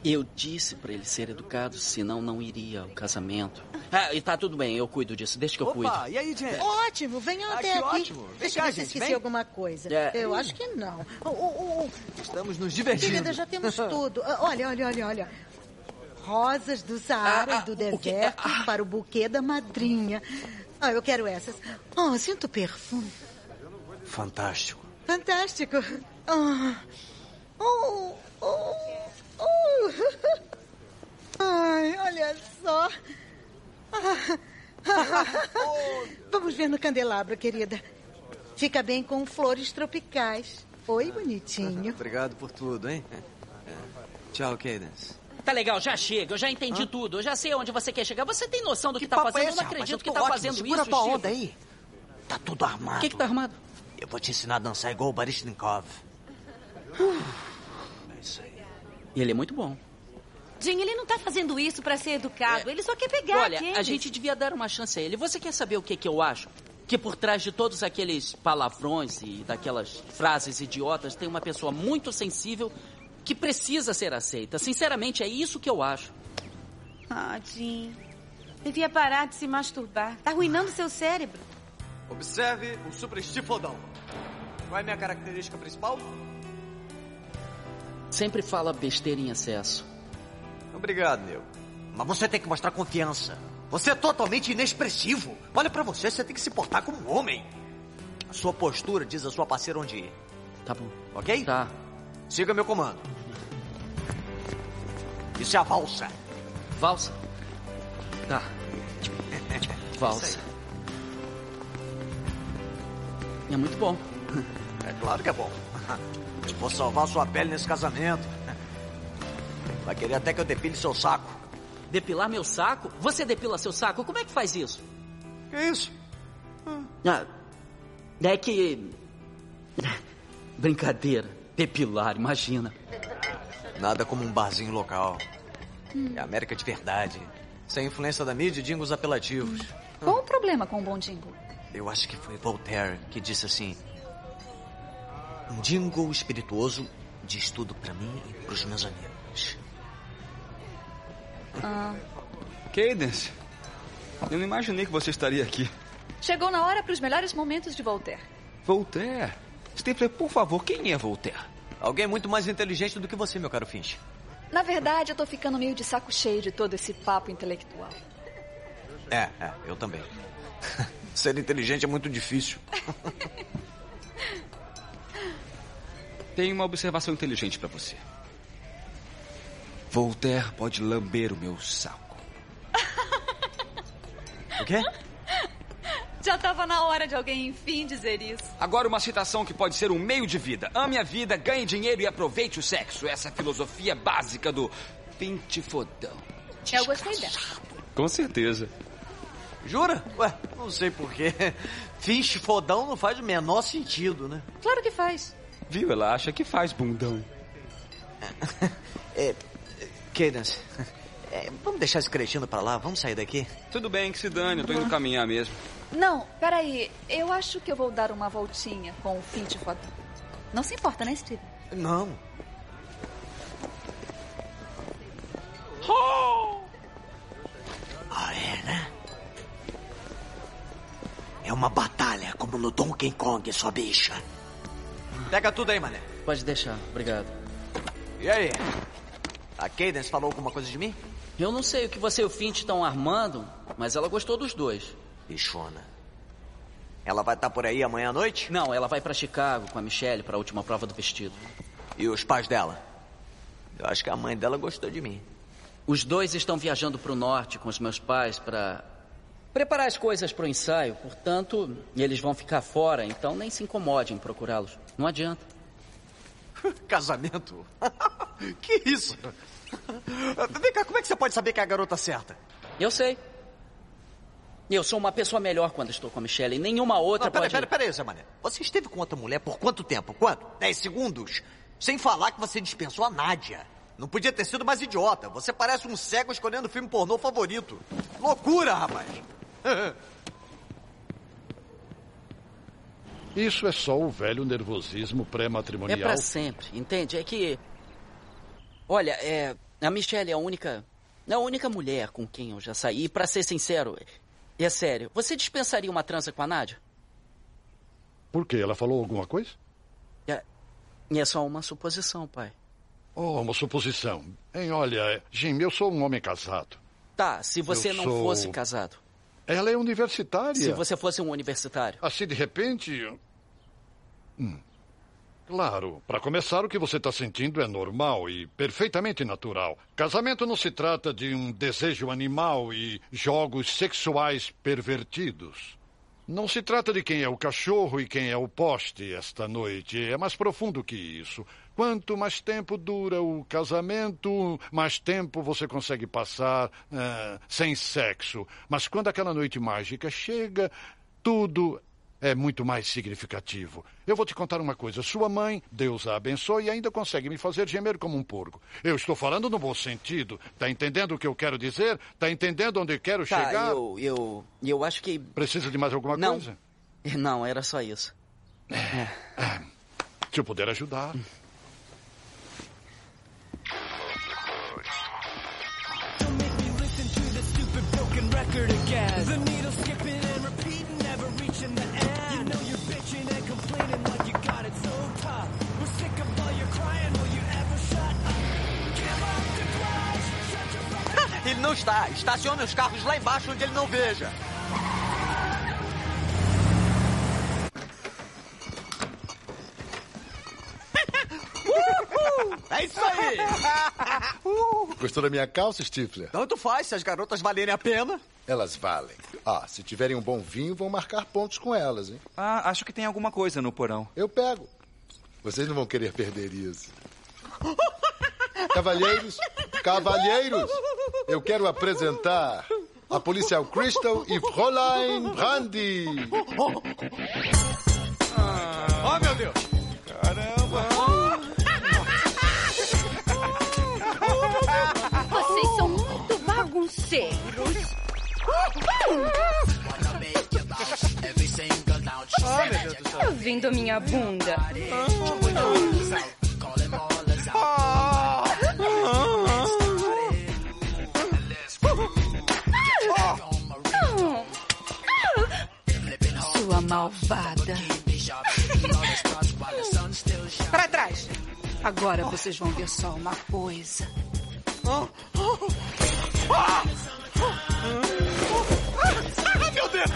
Eu disse pra ele ser educado, senão não iria ao casamento. Ah, e tá tudo bem, eu cuido disso, deixa que eu cuido. Opa, e aí, Jen? Ótimo, venham Ah, até que aqui. ótimo. Vem Deixa cá, eu ver se esqueci vem. alguma coisa. É. Eu acho que não. Oh, oh, oh. Estamos nos divertindo. Querida, já temos tudo. Ah, Olha, olha, olha, olha. Rosas do Saara Ah, e do deserto para o buquê da madrinha. Ah, eu quero essas. Oh, sinto perfume. Fantástico. Fantástico. Ah. Oh, oh, oh. Ai, olha só. Ah. Vamos ver no candelabro, querida. Fica bem com flores tropicais. Oi, bonitinho. Obrigado por tudo, hein? É. Tchau, Cadence. Tá legal, já chega, eu já entendi tudo, eu já sei onde você quer chegar. Você tem noção do que, tá papo fazendo? é eu esse, não rapaz? acredito Eu que tá ótimo, fazendo segura isso, tua Steve. onda aí. Tá tudo armado. O que que tá armado? Eu vou te ensinar a dançar igual o Barishnikov. E ele é muito bom. Jim, ele não tá fazendo isso pra ser educado. Ele só quer pegar Olha, aqueles. a gente devia dar uma chance a ele. Você quer saber o que, que eu acho? Que por trás de todos aqueles palavrões e daquelas frases idiotas tem uma pessoa muito sensível que precisa ser aceita. Sinceramente, é isso que eu acho. Ah, Jim. Devia parar de se masturbar. Tá arruinando seu cérebro. Observe o super estifodão. Qual é a minha característica principal? Sempre fala besteira em excesso. Obrigado, Neil. Mas você tem que mostrar confiança. Você é totalmente inexpressivo. Olha pra você, você tem que se portar como um homem. A sua postura diz a sua parceira onde ir. Tá bom. Ok? Tá. Siga meu comando. Isso é a valsa. Valsa? Tá. Valsa. É muito bom. É claro que é bom. Eu vou salvar sua pele nesse casamento. Vai querer até que eu depile seu saco. Depilar meu saco? Você depila seu saco? Como é que faz isso? Que isso? Ah, é que. Brincadeira. Depilar, imagina. Nada como um barzinho local. É América de verdade. Sem influência da mídia e dingos apelativos. Qual o problema com o bom jingle? Eu acho que foi Voltaire que disse assim: Um jingle espirituoso diz tudo pra mim e pros meus amigos. Ah, Cadence, eu não imaginei que você estaria aqui. chegou na hora para os melhores momentos de Voltaire. Voltaire? Stifler, por favor, quem é Voltaire? Alguém muito mais inteligente do que você, meu caro Finch. Na verdade, eu tô ficando meio de saco cheio de todo esse papo intelectual. É, é, eu também. Ser inteligente é muito difícil. Tenho uma observação inteligente pra você. Voltaire pode lamber o meu saco. O quê? Já tava na hora de alguém, enfim, dizer isso. Agora uma citação que pode ser um meio de vida. Ame a vida, ganhe dinheiro e aproveite o sexo. Essa é a filosofia básica do Pinte Fodão. Eu gostei dessa. Com certeza. Jura? Ué, não sei porquê. Finch fodão não faz o menor sentido, né? Claro que faz. Viu? Ela acha que faz bundão. É, Cadence, é, vamos deixar esse cretino pra lá? Vamos sair daqui? Tudo bem, que se dane. Eu tô indo caminhar mesmo. Não, peraí. Eu acho que eu vou dar uma voltinha com o fim de fodão. Não se importa, né, Steve? Não. Ah, é, né? É uma batalha como no Donkey Kong, sua bicha. Pega tudo aí, mané. Pode deixar, obrigado. E aí? A Cadence falou alguma coisa de mim? Eu não sei o que você e o Fint estão armando, mas ela gostou dos dois. Bichona. Ela vai estar por aí amanhã à noite? Não, ela vai para Chicago com a Michelle para a última prova do vestido. E os pais dela? Eu acho que a mãe dela gostou de mim. Os dois estão viajando para o norte com os meus pais para preparar as coisas para o ensaio. Portanto, eles vão ficar fora, então nem se incomode em procurá-los. Não adianta. Casamento? que isso? Vem cá, como é que você pode saber que é a garota certa? Eu sei. Eu sou uma pessoa melhor quando estou com a Michelle e nenhuma outra Não, pera, pode... pera, pera aí, Zé Mané. Você esteve com outra mulher por quanto tempo? Quanto? Dez segundos? Sem falar que você dispensou a Nádia. Não podia ter sido mais idiota. Você parece um cego escolhendo o filme pornô favorito. Loucura, rapaz. Isso é só o velho nervosismo É pré-matrimonial. pra sempre, entende? É que. Olha, é. A Michelle é a única. É a única mulher com quem eu já saí. E pra ser sincero, é sério, você dispensaria uma trança com a Nádia? Por quê? Ela falou alguma coisa? É, é só uma suposição, pai. Oh, uma suposição. Hein, olha, Jim, eu sou um homem casado. Tá, se você Eu não sou- fosse casado. Ela é universitária. Se você fosse um universitário. Assim, de repente. Hum. Claro, para começar, o que você está sentindo é normal e perfeitamente natural. Casamento não se trata de um desejo animal e jogos sexuais pervertidos. Não se trata de quem é o cachorro e quem é o poste esta noite. É mais profundo que isso. Quanto mais tempo dura o casamento, mais tempo você consegue passar ah, sem sexo. Mas quando aquela noite mágica chega, tudo é muito mais significativo. Eu vou te contar uma coisa. Sua mãe, Deus a abençoe, ainda consegue me fazer gemer como um porco. Eu estou falando no bom sentido. Está entendendo o que eu quero dizer? Está entendendo onde eu quero Tá, chegar? eu, eu. Eu acho que. Precisa de mais alguma Não. coisa? Não, era só isso. Se eu puder ajudar. The skipping Ele não está. Estacione os carros lá embaixo onde ele não veja. É isso aí! Gostou da minha calça, Stifler? Tanto faz se as garotas valerem a pena. Elas valem. Ah, se tiverem um bom vinho, vão marcar pontos com elas, hein? Ah, acho que tem alguma coisa no porão. Eu pego. Vocês não vão querer perder isso. Cavalheiros, cavalheiros, eu quero apresentar a policial Crystal e Fräulein Brandy. Oh, meu Deus! Vocês são muito bagunceiros. Oh, meu Deus do céu. Tá vendo minha bunda? Sua malvada. Para trás. Agora vocês vão ver só uma coisa. Meu Deus!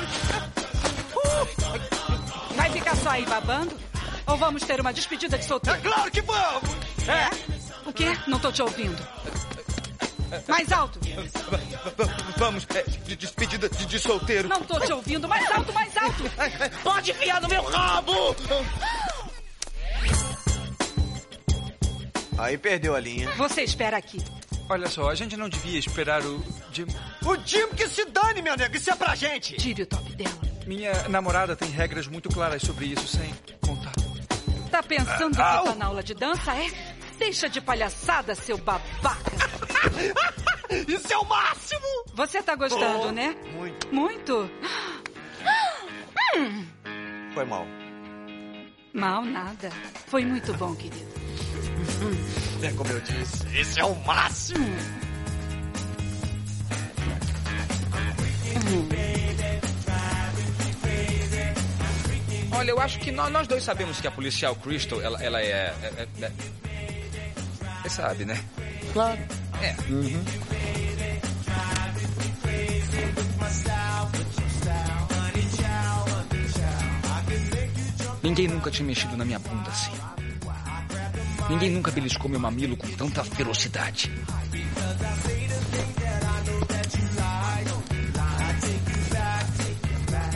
Vai ficar só aí babando? Ou vamos ter uma despedida de solteiro? É claro que vamos! É? O quê? Não tô te ouvindo. Mais alto. Vamos, é, de despedida de, de solteiro. Não tô te ouvindo. Mais alto, mais alto. Pode enfiar no meu rabo! Aí perdeu a linha. Você espera aqui. Olha só, a gente não devia esperar o Jim. O Jim que se dane, meu nego. Isso é pra gente. Tire o top dela. Minha namorada tem regras muito claras sobre isso, sem contar. Tá pensando Au! que tá na aula de dança, é? Deixa de palhaçada, seu babaca. Isso é o máximo! Você tá gostando, Oh, né? Muito. Muito? Hum, Foi mal. mal nada. Foi muito bom, querido. É como eu disse. Esse é o máximo! Olha, eu acho que nó- nós dois sabemos que a policial Crystal, ela, ela é, é, é- é- Você sabe, né? Claro. É. Uhum. Ninguém nunca tinha mexido na minha bunda assim. Ninguém nunca beliscou meu mamilo com tanta ferocidade.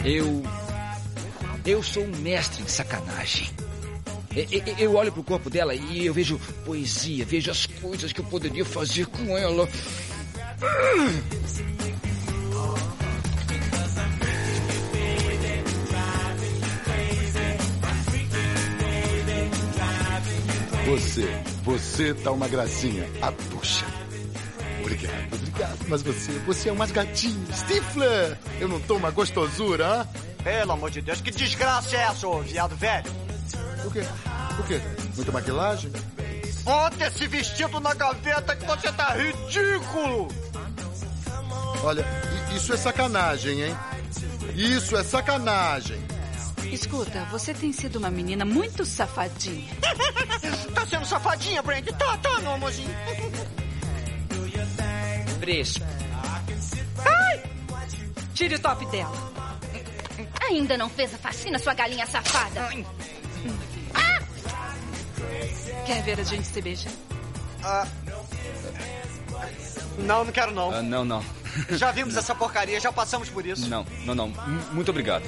Eu. Eu sou um mestre de sacanagem. E- e- Eu olho pro corpo dela e eu vejo poesia, vejo as coisas que eu poderia fazer com ela. Você, você tá uma gracinha. Ah, puxa. Obrigado, obrigado. Mas você, você é um mais gatinho. Stifler! Eu não tô uma gostosura, hã? Pelo amor de Deus, que desgraça é essa, ô viado velho? O quê? O quê? Muita maquilagem? Bota esse vestido na gaveta que você tá ridículo! Olha, i- isso é sacanagem, hein? Isso é sacanagem. Escuta, você tem sido uma menina muito safadinha. tá sendo safadinha, Brand? Tá, tá, meu amorzinho. Fresco. Ai! Tire o top dela. Ainda não fez a faxina, sua galinha safada. Quer ver a gente se beijar? Ah. Não, não quero não. Ah, não, não. Já vimos essa porcaria, já passamos por isso. Não, não, não. M- Muito obrigado.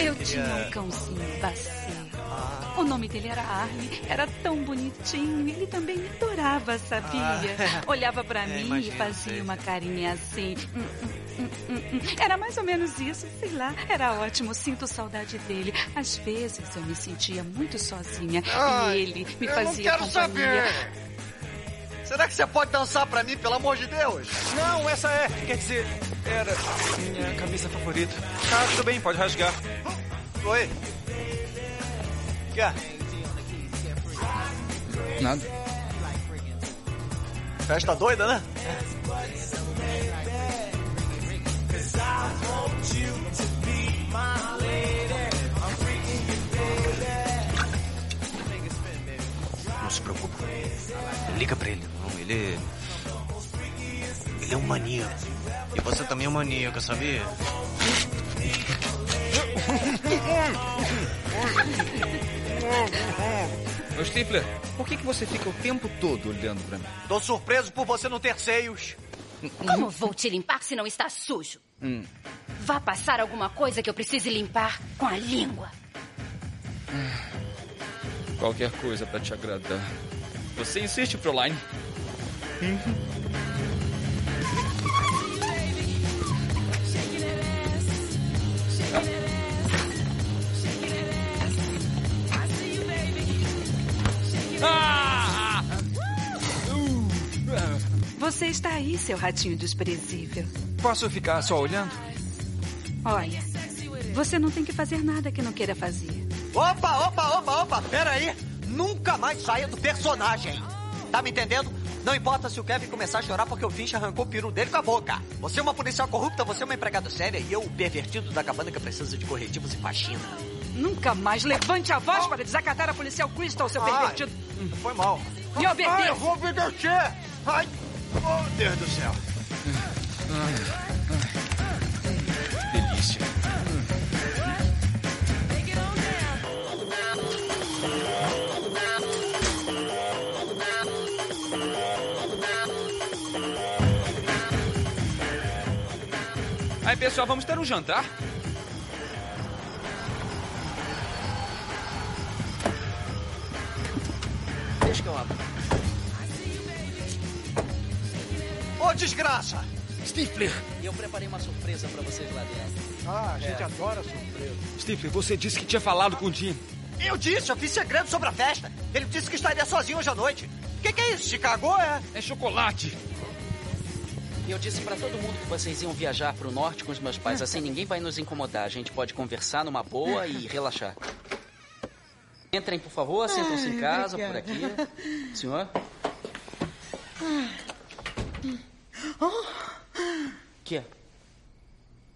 Eu tinha um cãozinho bacio. O nome dele era Arlie. Era tão bonitinho. Ele também me adorava, sabia? Ah. Olhava pra É, mim imagino, e fazia sei. uma carinha assim. Hum, hum, hum. Era mais ou menos isso, sei lá. Era ótimo. Sinto saudade dele. Às vezes eu me sentia muito sozinha. Ai, e ele me eu não fazia quero companhia. saber. Será que você pode dançar pra mim, pelo amor de Deus? Não, essa é. Quer dizer, era minha camisa favorita. Ah, tudo bem, pode rasgar. Oi. Quer? Nada. Festa doida, né? Não se preocupe. Liga pra ele, não. Ele. Ele é um maníaco. E você também é um maníaco, sabia? Ô, Stifler, por que, que você fica o tempo todo olhando pra mim? Tô surpreso por você não ter seios. Como vou te limpar se não está sujo? Hum. Vá passar alguma coisa que eu precise limpar com a língua. Qualquer coisa pra te agradar. Você insiste, Fräulein? Ah! Você está aí, seu ratinho desprezível. Posso ficar só olhando? Olha, você não tem que fazer nada que não queira fazer. Opa, opa, opa, opa, pera aí. Nunca mais saia do personagem. Tá me entendendo? Não importa se o Kevin começar a chorar porque o Finch arrancou o peru dele com a boca. Você é uma policial corrupta, você é uma empregada séria e eu o pervertido da cabana que precisa de corretivos e faxina. Nunca mais levante a voz para desacatar a policial Crystal, seu Ai, pervertido. Foi mal. Me obedeça. Ai, eu vou obedecer. Ai, oh Deus do céu. Delícia. Aí, pessoal, vamos ter um jantar? Desgraça! Stifler! Eu preparei uma surpresa pra vocês lá dentro. Ah, a gente adora surpresa. Stifler, você disse que tinha falado com o Jim. Eu disse, eu fiz segredo sobre a festa. Ele disse que estaria sozinho hoje à noite. O que, que é isso? Chicago é? É chocolate. Eu disse pra todo mundo que vocês iam viajar pro norte com os meus pais. Assim ninguém vai nos incomodar. A gente pode conversar numa boa e relaxar. Entrem, por favor, sentam-se em casa, por obrigada. aqui. Senhor? Oh, Que?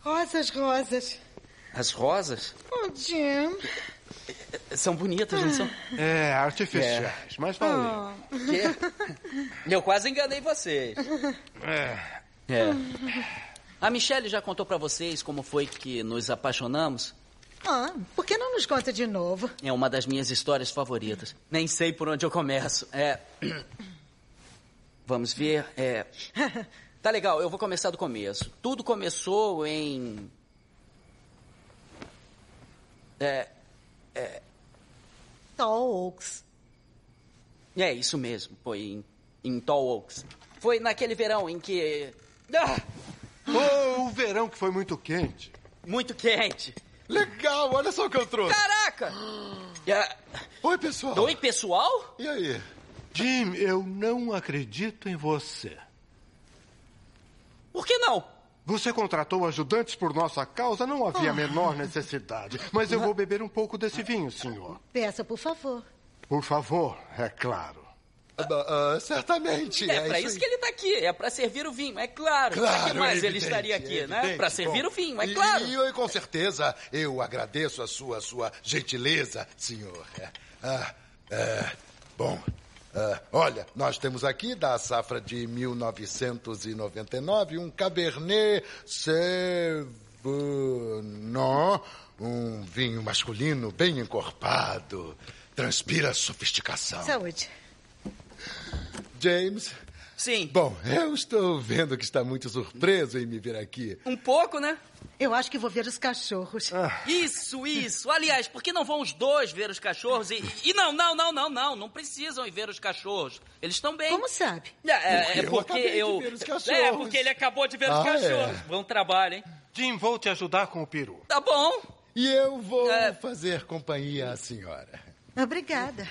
rosas, rosas. As rosas? Oh, Jim. São bonitas, não são? É, artificiais, mas valeu. Que? Eu quase enganei vocês. É. É. A Michelle já contou pra vocês como foi que nos apaixonamos? Ah, por que não nos conta de novo? É uma das minhas histórias favoritas. Nem sei por onde eu começo. É. Vamos ver. É. Tá legal, eu vou começar do começo. Tudo começou em. É. É. Tall Oaks. É, isso mesmo. Foi em, em Tall Oaks. Foi naquele verão em que. Ah! Oh, o verão que foi muito quente. Muito quente. Legal, olha só o que eu trouxe. Caraca! É, Oi, pessoal. Oi, pessoal? E aí? Jim, eu não acredito em você. Por que não? Você contratou ajudantes por nossa causa, não havia a menor necessidade. Mas eu vou beber um pouco desse vinho, senhor. Peça, por favor. Por favor, é claro. Ah, ah, certamente. É, é pra isso que ele tá aqui. É pra servir o vinho, é claro. pra Claro, que mais é ele evidente, estaria aqui, é né? evidente. Pra servir Bom, o vinho, é e- claro. E eu, com certeza, eu agradeço a sua, sua gentileza, senhor. É. Ah, é, bom, ah, olha, nós temos aqui da safra de 1999 um Cabernet Sauvignon, um vinho masculino bem encorpado, transpira sofisticação. Saúde. James? Sim. Bom, eu estou vendo que está muito surpreso em me ver aqui. Um pouco, né? Eu acho que vou ver os cachorros. Isso, isso. Aliás, por que não vão os dois ver os cachorros? E, e não, não, não, não, não. Não precisam ir ver os cachorros. Eles estão bem. Como sabe? É, é, é Eu porque eu. ver os cachorros. É, porque ele acabou de ver os Ah, cachorros. é. Bom trabalho, hein? Jim, vou te ajudar com o peru. Tá bom. E eu vou É. fazer companhia à senhora. Obrigada.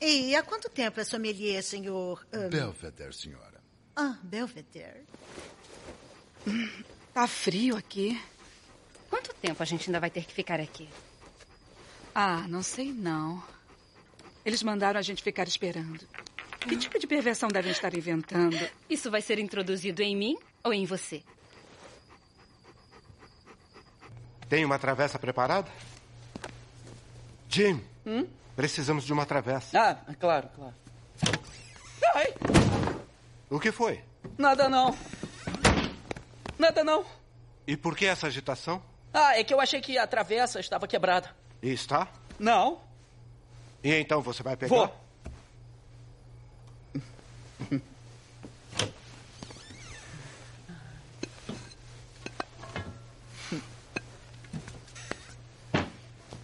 E há quanto tempo é sommelier, senhor... ah, Belvedere, senhora. Ah, Belvedere. Tá frio aqui. Quanto tempo a gente ainda vai ter que ficar aqui? Ah, não sei não. Eles mandaram a gente ficar esperando. Que tipo de perversão devem estar inventando? Isso vai ser introduzido em mim ou em você? Tem uma travessa preparada? Jim, precisamos de uma travessa. Ah, claro, claro. Ai, O que foi? nada não. Nada não. E por que essa agitação? Ah, é que eu achei que a travessa estava quebrada. E está? Não. E então você vai pegar? Vou.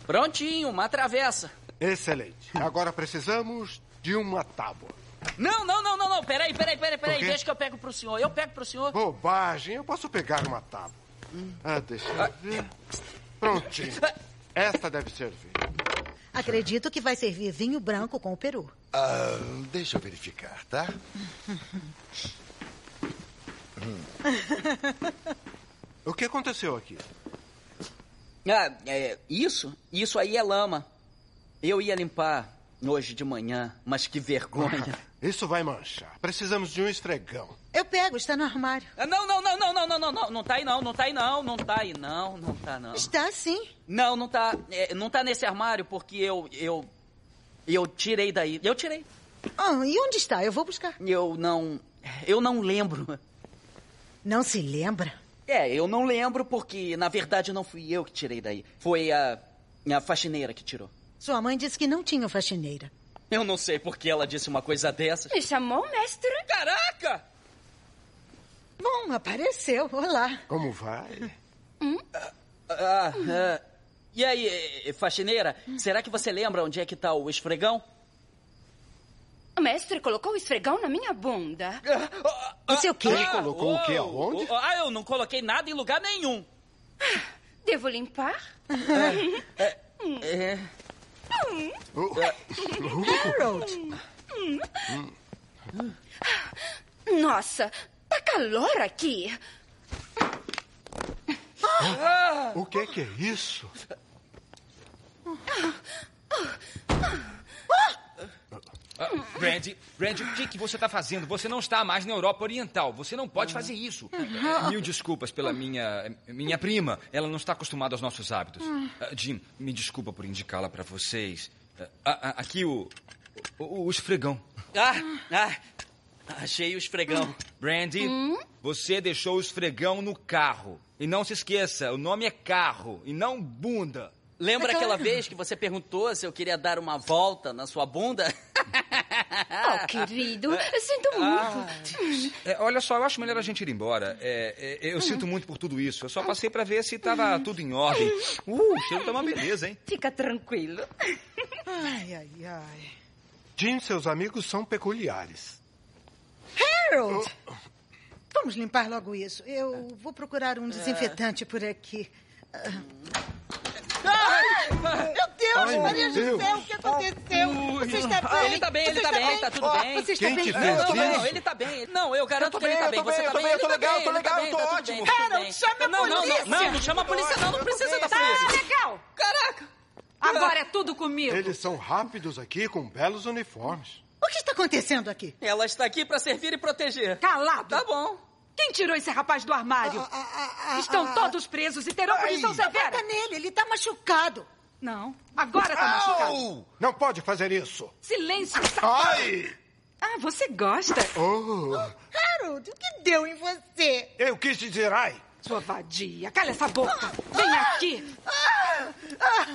Prontinho, uma travessa. Excelente. Agora precisamos de uma tábua. Não, não, não, não, não. Peraí, peraí, peraí, peraí. Deixa que eu pego pro senhor. Eu pego pro senhor. Bobagem, eu posso pegar uma tábua. Ah, deixa eu ver. Prontinho. Esta deve servir. Acredito que vai servir vinho branco com o peru. Ah, deixa eu verificar, tá? O que aconteceu aqui? Ah, é, isso? Isso aí é lama. Eu ia limpar hoje de manhã, mas que vergonha. Isso vai manchar. Precisamos de um esfregão. Eu pego, está no armário. Ah, não, não, não, não, não, não, não, não, não tá aí não, não tá aí não, não tá aí não, não tá não. Está sim. Não, não tá, é, não tá nesse armário porque eu, eu, eu tirei daí, eu tirei. Ah, e onde está? Eu vou buscar. Eu não, eu não lembro. Não se lembra? É, eu não lembro porque, na verdade, não fui eu que tirei daí. Foi a, a faxineira que tirou. Sua mãe disse que não tinha faxineira. Eu não sei por que ela disse uma coisa dessas. Me chamou o mestre? Caraca! Bom, apareceu. Olá. Como vai? Ah, ah, e aí, faxineira, será que você lembra onde é que tá o esfregão? O mestre colocou o esfregão na minha bunda. Isso é o quê? Ele colocou o quê? Aonde? Ah, eu não coloquei nada em lugar nenhum. Devo limpar? É, Harold. Nossa, tá calor aqui. O que, que é isso? Ah, Brandy, Brandy, o que, que você está fazendo? Você não está mais na Europa Oriental. Você não pode fazer isso. Mil desculpas pela minha minha prima. Ela não está acostumada aos nossos hábitos. Ah, Jim, me desculpa por indicá-la para vocês. Ah, aqui o, o, o esfregão. Ah, ah, achei o esfregão. Brandy, você deixou o esfregão no carro. E não se esqueça, o nome é carro e não bunda. Lembra aquela vez que você perguntou se eu queria dar uma volta na sua bunda? Oh, querido, sinto muito. É, olha só, eu acho melhor a gente ir embora. É, é, eu sinto muito por tudo isso. Eu só passei para ver se estava tudo em ordem. Uh, o cheiro tá uma beleza, hein? Fica tranquilo. Ai, ai, ai. Jim e seus amigos são peculiares. Harold! Vamos limpar logo isso. Eu vou procurar um desinfetante por aqui. Ai, meu Deus, Ai, Maria. José, o que aconteceu? Você está bem? Ah, ele tá bem, ele Você tá está bem, tá tudo bem. Você está Quem bem? te Não, fez não, não, ele tá bem. Não, eu garanto Eu que ele bem, tá eu bem. Você bem, tá bem, bem, ele eu tô tá legal, bem, eu tô ele tá legal, bem, eu tô tá ótimo. bem, tá bem. chame a Não, não, polícia. não, não, não chama a polícia não, não precisa da polícia. legal. Caraca! Agora é tudo comigo. Eles são rápidos aqui com belos uniformes. O que está acontecendo aqui? Ela está aqui pra servir e proteger. Calado. Tá bom. Quem tirou esse rapaz do armário? Ah, Estão todos presos e terão punição severa. Bata nele, ele está machucado. Não, agora tá machucado. Não pode fazer isso. Silêncio, Ai! Ah, você gosta? Oh, Harold, o que deu em você? eu quis dizer ai. Sua vadia, cala essa boca. Vem aqui. Ah, ah,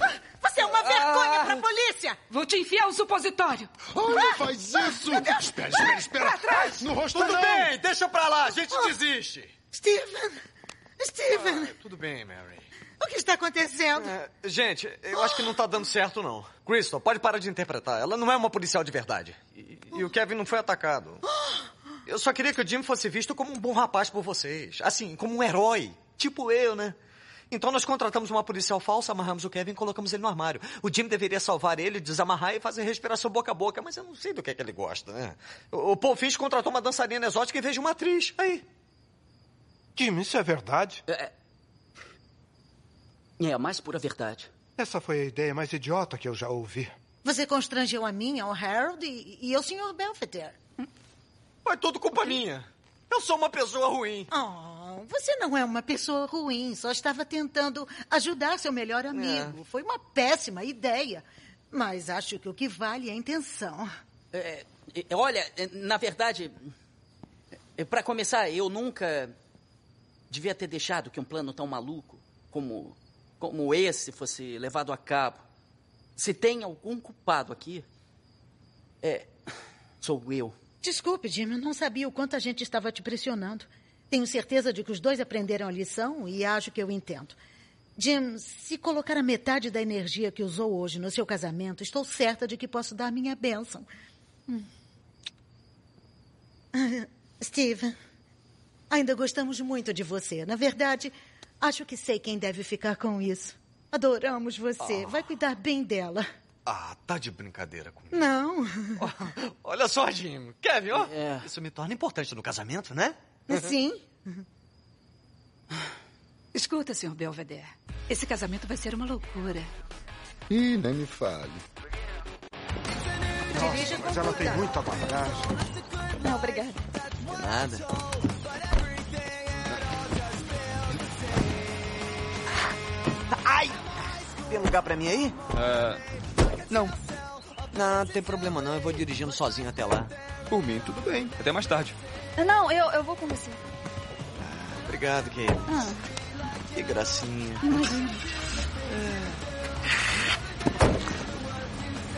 ah, você é uma vergonha para a polícia. Vou te enfiar o supositório. Ai, não faz isso! Espera, espera, espera. No rosto Tudo não. bem, deixa pra lá, a gente desiste. Steven, Steven, Tudo bem, Mary. o que está acontecendo? É, gente, eu acho que não tá dando certo, não. Crystal, pode parar de interpretar. Ela não é uma policial de verdade. E, e o Kevin não foi atacado. Eu só queria que o Jim fosse visto como um bom rapaz por vocês. Assim, como um herói. Tipo eu, né? Então nós contratamos uma policial falsa, amarramos o Kevin e colocamos ele no armário. O Jim deveria salvar ele, desamarrar e fazer respiração boca a boca, mas eu não sei do que é que ele gosta, né? O, o Paul Finch contratou uma dançarina exótica em vez de uma atriz. Aí. Jim, isso é verdade? É, é a mais pura verdade. Essa foi a ideia mais idiota que eu já ouvi. Você constrangeu a mim, ao Harold e, e ao Sr. Belvedere. Foi tudo culpa minha. Eu sou uma pessoa ruim. Oh, você não é uma pessoa ruim, só estava tentando ajudar seu melhor amigo. Foi uma péssima ideia. Mas acho que o que vale é a intenção. É, é, olha, é, na verdade, é, para começar, eu nunca devia ter deixado que um plano tão maluco como, como esse fosse levado a cabo. Se tem algum culpado aqui, é. sou eu. Desculpe, Jim, eu não sabia o quanto a gente estava te pressionando. Tenho certeza de que os dois aprenderam a lição e acho que eu entendo. Jim, se colocar a metade da energia que usou hoje no seu casamento, estou certa de que posso dar minha bênção. Hum. Ah, Steve, ainda gostamos muito de você. Na verdade, acho que sei quem deve ficar com isso. Adoramos você. Vai cuidar bem dela. Ah, tá de brincadeira comigo. Não. Olha só, Jim. Kevin, ó. É. Isso me torna importante no casamento, né? Sim. Escuta, Sr. Belvedere. Esse casamento vai ser uma loucura. Ih, nem me fale. Dirija Mas ela tem muita bagagem. Não, obrigada. De nada. Ai! Tem lugar pra mim aí? Ah, Não. Não, tem problema não. Eu vou dirigindo sozinho até lá. Por mim, tudo bem. Até mais tarde. Não, eu, eu vou com você. Obrigado, querido. Ah, Que gracinha. imagina.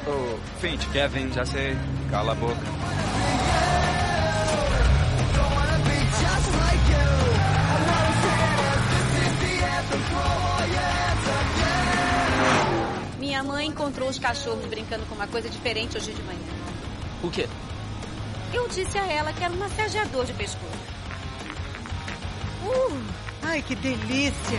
Ô, Finch, Kevin, já sei. Cala a boca. Minha mãe encontrou os cachorros brincando com uma coisa diferente hoje de manhã. O quê? Eu disse a ela que era um massageador de pescoço. Uh, ai, que delícia.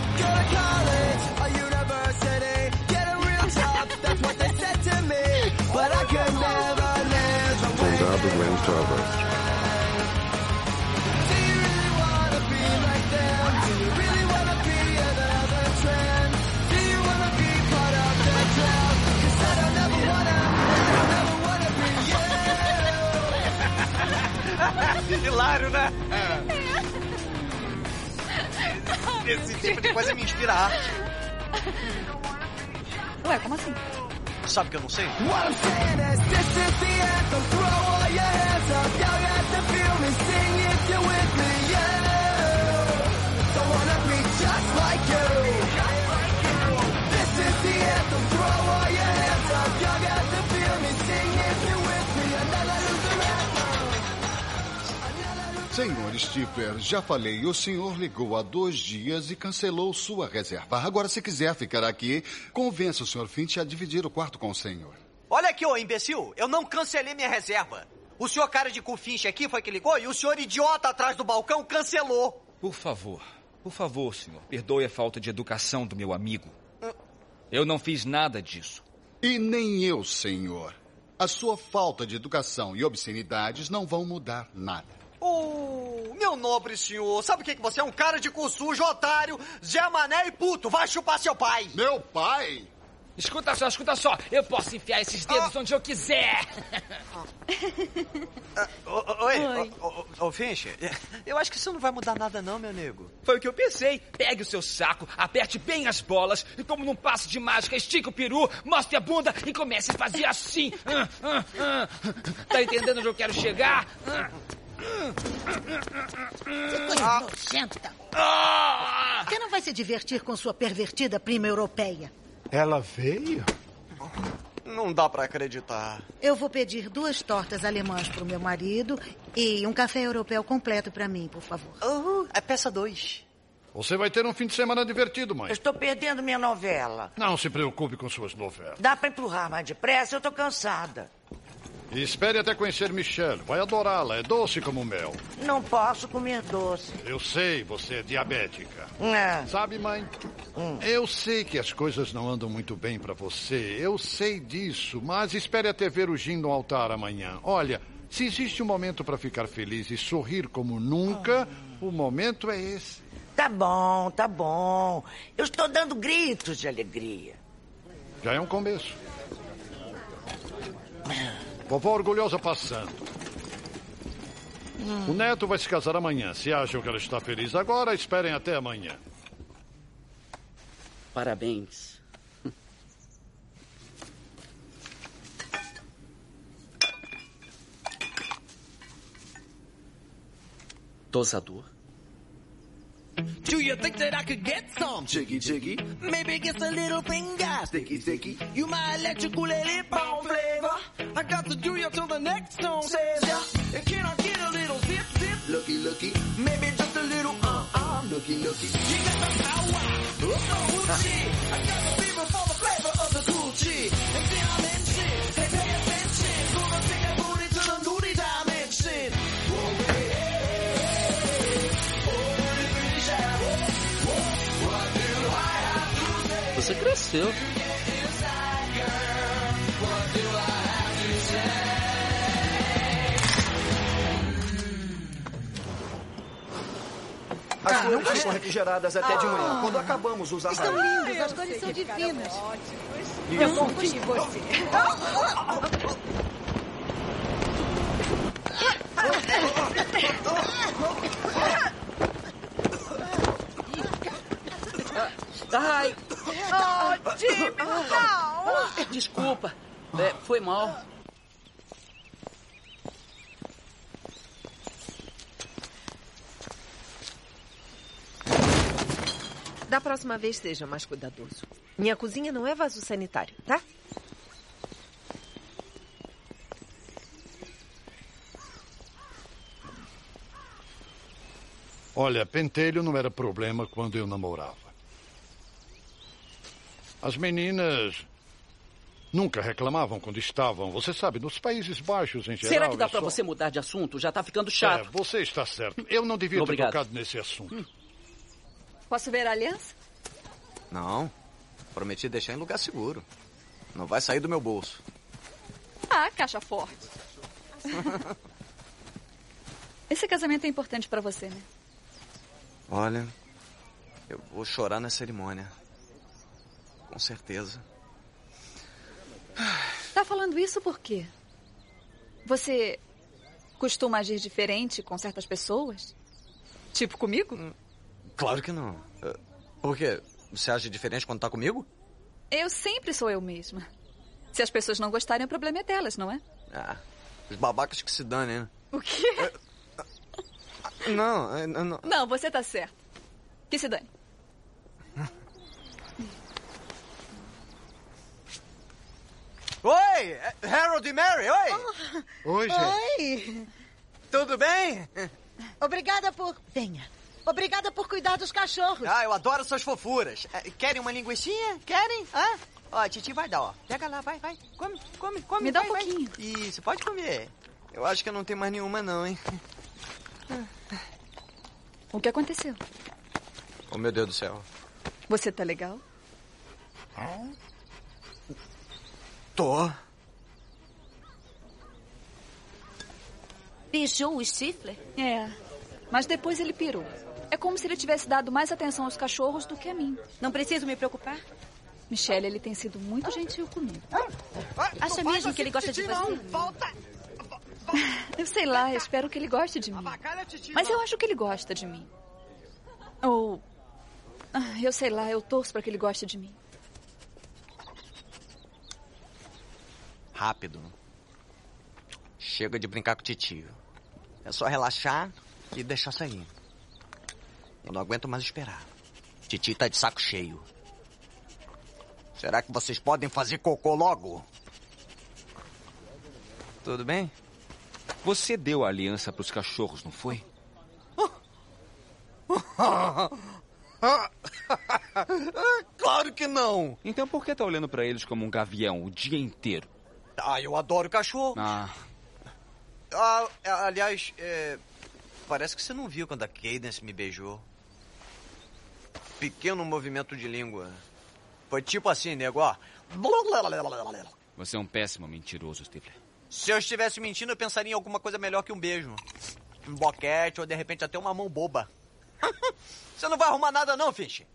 Condado Grand Traverse. Hilário, né? Esse tipo de coisa me inspira arte. Ué, como assim? Sabe que eu não sei? What Senhor Stifler, já falei, o senhor ligou há dois dias e cancelou sua reserva. Agora, se quiser ficar aqui, convença o senhor Finch a dividir o quarto com o senhor. Olha aqui, ô imbecil. Eu não cancelei minha reserva. O senhor cara de cufinche aqui foi que ligou e o senhor idiota atrás do balcão cancelou. Por favor, por favor, senhor, perdoe a falta de educação do meu amigo. Eu não fiz nada disso. E nem eu, senhor. A sua falta de educação e obscenidades não vão mudar nada. Oh, meu nobre senhor, sabe o que, que você é? Um cara de cu sujo, otário, Zé Mané e puto. Vai chupar seu pai. Meu pai? Escuta só, escuta só. Eu posso enfiar esses dedos onde eu quiser. Ô, Oi, ô, Finch, eu acho que isso não vai mudar nada não, meu nego. Foi o que eu pensei. Pegue o seu saco, aperte bem as bolas e, como num passo de mágica, estique o peru, mostre a bunda e comece a fazer assim. Ah, ah, ah. Tá entendendo onde eu quero chegar? Ah. Que coisa nojenta. Você não vai se divertir com sua pervertida prima europeia. Ela veio? Não dá pra acreditar. Eu vou pedir duas tortas alemãs pro meu marido e um café europeu completo pra mim, por favor. Oh, é peça dois. Você vai ter um fim de semana divertido, mãe. Eu estou perdendo minha novela. Não se preocupe com suas novelas. Dá pra empurrar mais depressa? Eu tô cansada. E espere até conhecer Michelle. Vai adorá-la. É doce como mel. Não posso comer doce. Eu sei, você é diabética. É. Sabe, mãe? Eu sei que as coisas não andam muito bem pra você. Eu sei disso. Mas espere até ver o Jim no altar amanhã. Olha, se existe um momento pra ficar feliz e sorrir como nunca, o momento é esse. Tá bom, tá bom. Eu estou dando gritos de alegria. Já é um começo. Vovó orgulhosa passando. O neto vai se casar amanhã. Se acham que ela está feliz agora, esperem até amanhã. Parabéns. Dosador. Do you think that I could get some? Jiggy, jiggy. Maybe just a little finger. Sticky, sticky. You my electrical lip on flavor. I got to do you till the next song says ya. And can I get a little zip, zip? Looky, looky. Maybe just a little uh, uh. Looky, looky. You got the power of the hoochie. I got the fever for the flavor of the Gucci. And Você cresceu. As flores ficam refrigeradas até de manhã, quando acabamos os Estão arranjos. lindos, as cores são divinas. Eu sou de você. Ai, Oh, Jimmy, não! desculpa. É, foi mal. Da próxima vez, seja mais cuidadoso. Minha cozinha não é vaso sanitário, tá? Olha, pentelho não era problema quando eu namorava. As meninas nunca reclamavam quando estavam, você sabe, nos Países Baixos em geral. Será que dá é pra só- você mudar de assunto? Já tá ficando chato. É, você está certo. Eu não devia Obrigado. ter tocado nesse assunto. Posso ver a aliança? Não. Prometi deixar em lugar seguro. Não vai sair do meu bolso. Ah, caixa forte. Esse casamento é importante pra você, né? Olha, eu vou chorar na cerimônia. Com certeza. Tá falando isso por quê? Você Costuma agir diferente com certas pessoas? Tipo comigo? Claro que não. Eh, Por quê? Você age diferente quando tá comigo? Eu sempre sou eu mesma. Se as pessoas não gostarem, o problema é delas, não é? Ah, os babacas que se danem, né? O quê? Não, eh, não. Não, você tá certo. Que se dane. Oi! Harold e Mary, oi! Oi, Oi. Tudo bem? Obrigada por... Venha. Obrigada por cuidar dos cachorros. Ah, eu adoro suas fofuras. Eh, Querem uma linguiçinha? Querem? Hã? Ó, a Titi vai dar, ó. Pega lá, vai, vai. Come, come, come. Me dá vai, um vai. pouquinho. Isso, pode comer. Eu acho que eu não tenho mais nenhuma, não, hein? O que aconteceu? Oh, meu Deus do céu. Você tá legal? Tô. Beijou o Stifler? É. Mas depois ele pirou. É como se ele tivesse dado mais atenção aos cachorros do que a mim. Não preciso me preocupar? Michelle, ele tem sido muito gentil comigo. Acha mesmo que ele gosta de você? Volta! Eu sei lá, eu espero que ele goste de mim. Mas eu acho que ele gosta de mim. Ou. Ah, Eu sei lá, eu torço para que ele goste de mim. Rápido. Chega de brincar com o titio. É só relaxar e deixar sair. Eu não aguento mais esperar. Titi tá de saco cheio. Será que vocês podem fazer cocô logo? Tudo bem? Você deu a aliança pros cachorros, não foi? claro que não! Então por que tá olhando pra eles como um gavião o dia inteiro? Ah, eu adoro cachorro. Ah, Ah, é, aliás, é, parece que você não viu quando a Cadence me beijou. Pequeno movimento de língua. Foi tipo assim, nego, ó. você é um péssimo mentiroso, Stifler. Se eu estivesse mentindo, eu pensaria em alguma coisa melhor que um beijo. Um boquete ou de repente até uma mão boba. Você não vai arrumar nada não, Finch.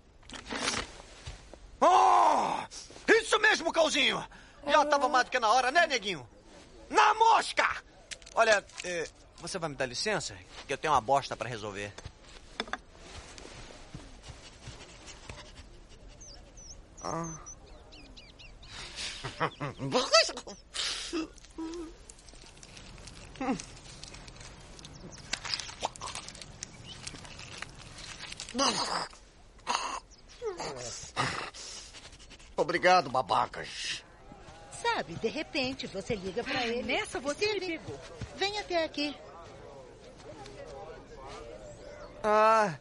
Oh! Isso mesmo, Calzinho! Já tava mais do que na hora, né, neguinho? Na mosca! Olha, eh, você vai me dar licença? Que eu tenho uma bosta pra resolver. Ah. Obrigado, babacas. Sabe, de repente você liga pra ele. Nessa você me Steve, pegou. Vem até aqui. Ah,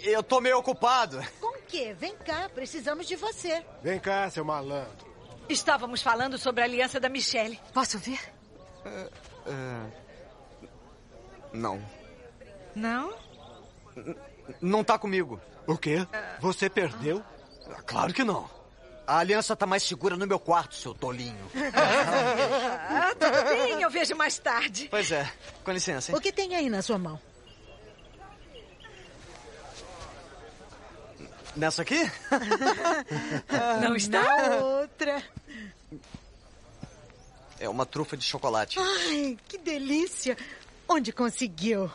eu tô meio ocupado. Com o quê? Vem cá, precisamos de você. Vem cá, seu malandro. Estávamos falando sobre a aliança da Michelle. Posso ver? Ah, não. Não? N- Não tá comigo. O quê? Você perdeu? Claro que não. A aliança tá mais segura no meu quarto, seu tolinho. Ah, tudo bem, eu vejo mais tarde. Pois é. Com licença, hein? O que tem aí na sua mão? Nessa aqui? Não está? Na outra. É uma trufa de chocolate. Ai, que delícia. Onde conseguiu?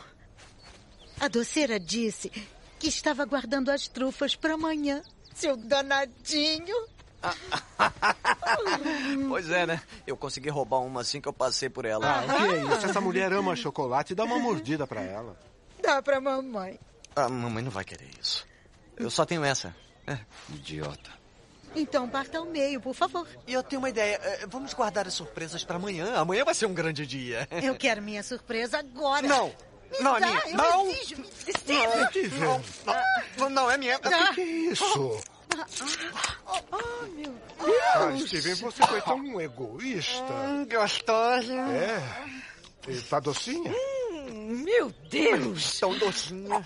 A doceira disse que estava guardando as trufas para amanhã. Seu danadinho. Pois é, né? Eu consegui roubar uma assim que eu passei por ela. Ah, o que é isso? Essa mulher ama chocolate. Dá uma mordida pra ela. Dá pra mamãe. A mamãe não vai querer isso. Eu só tenho essa. É. Idiota. Então parta ao meio, por favor. E eu tenho uma ideia. É, Vamos guardar as surpresas pra amanhã. Amanhã vai ser um grande dia. Eu quero minha surpresa agora. Não. Me Não é dá, minha. eu Não. exijo. Me... Steve. Não, não, não é minha. O que, que é isso? Oh, meu Ah, Deus. Steven, você foi tão egoísta. Hum, gostosa. É. E tá docinha? Meu Deus! Tão docinha.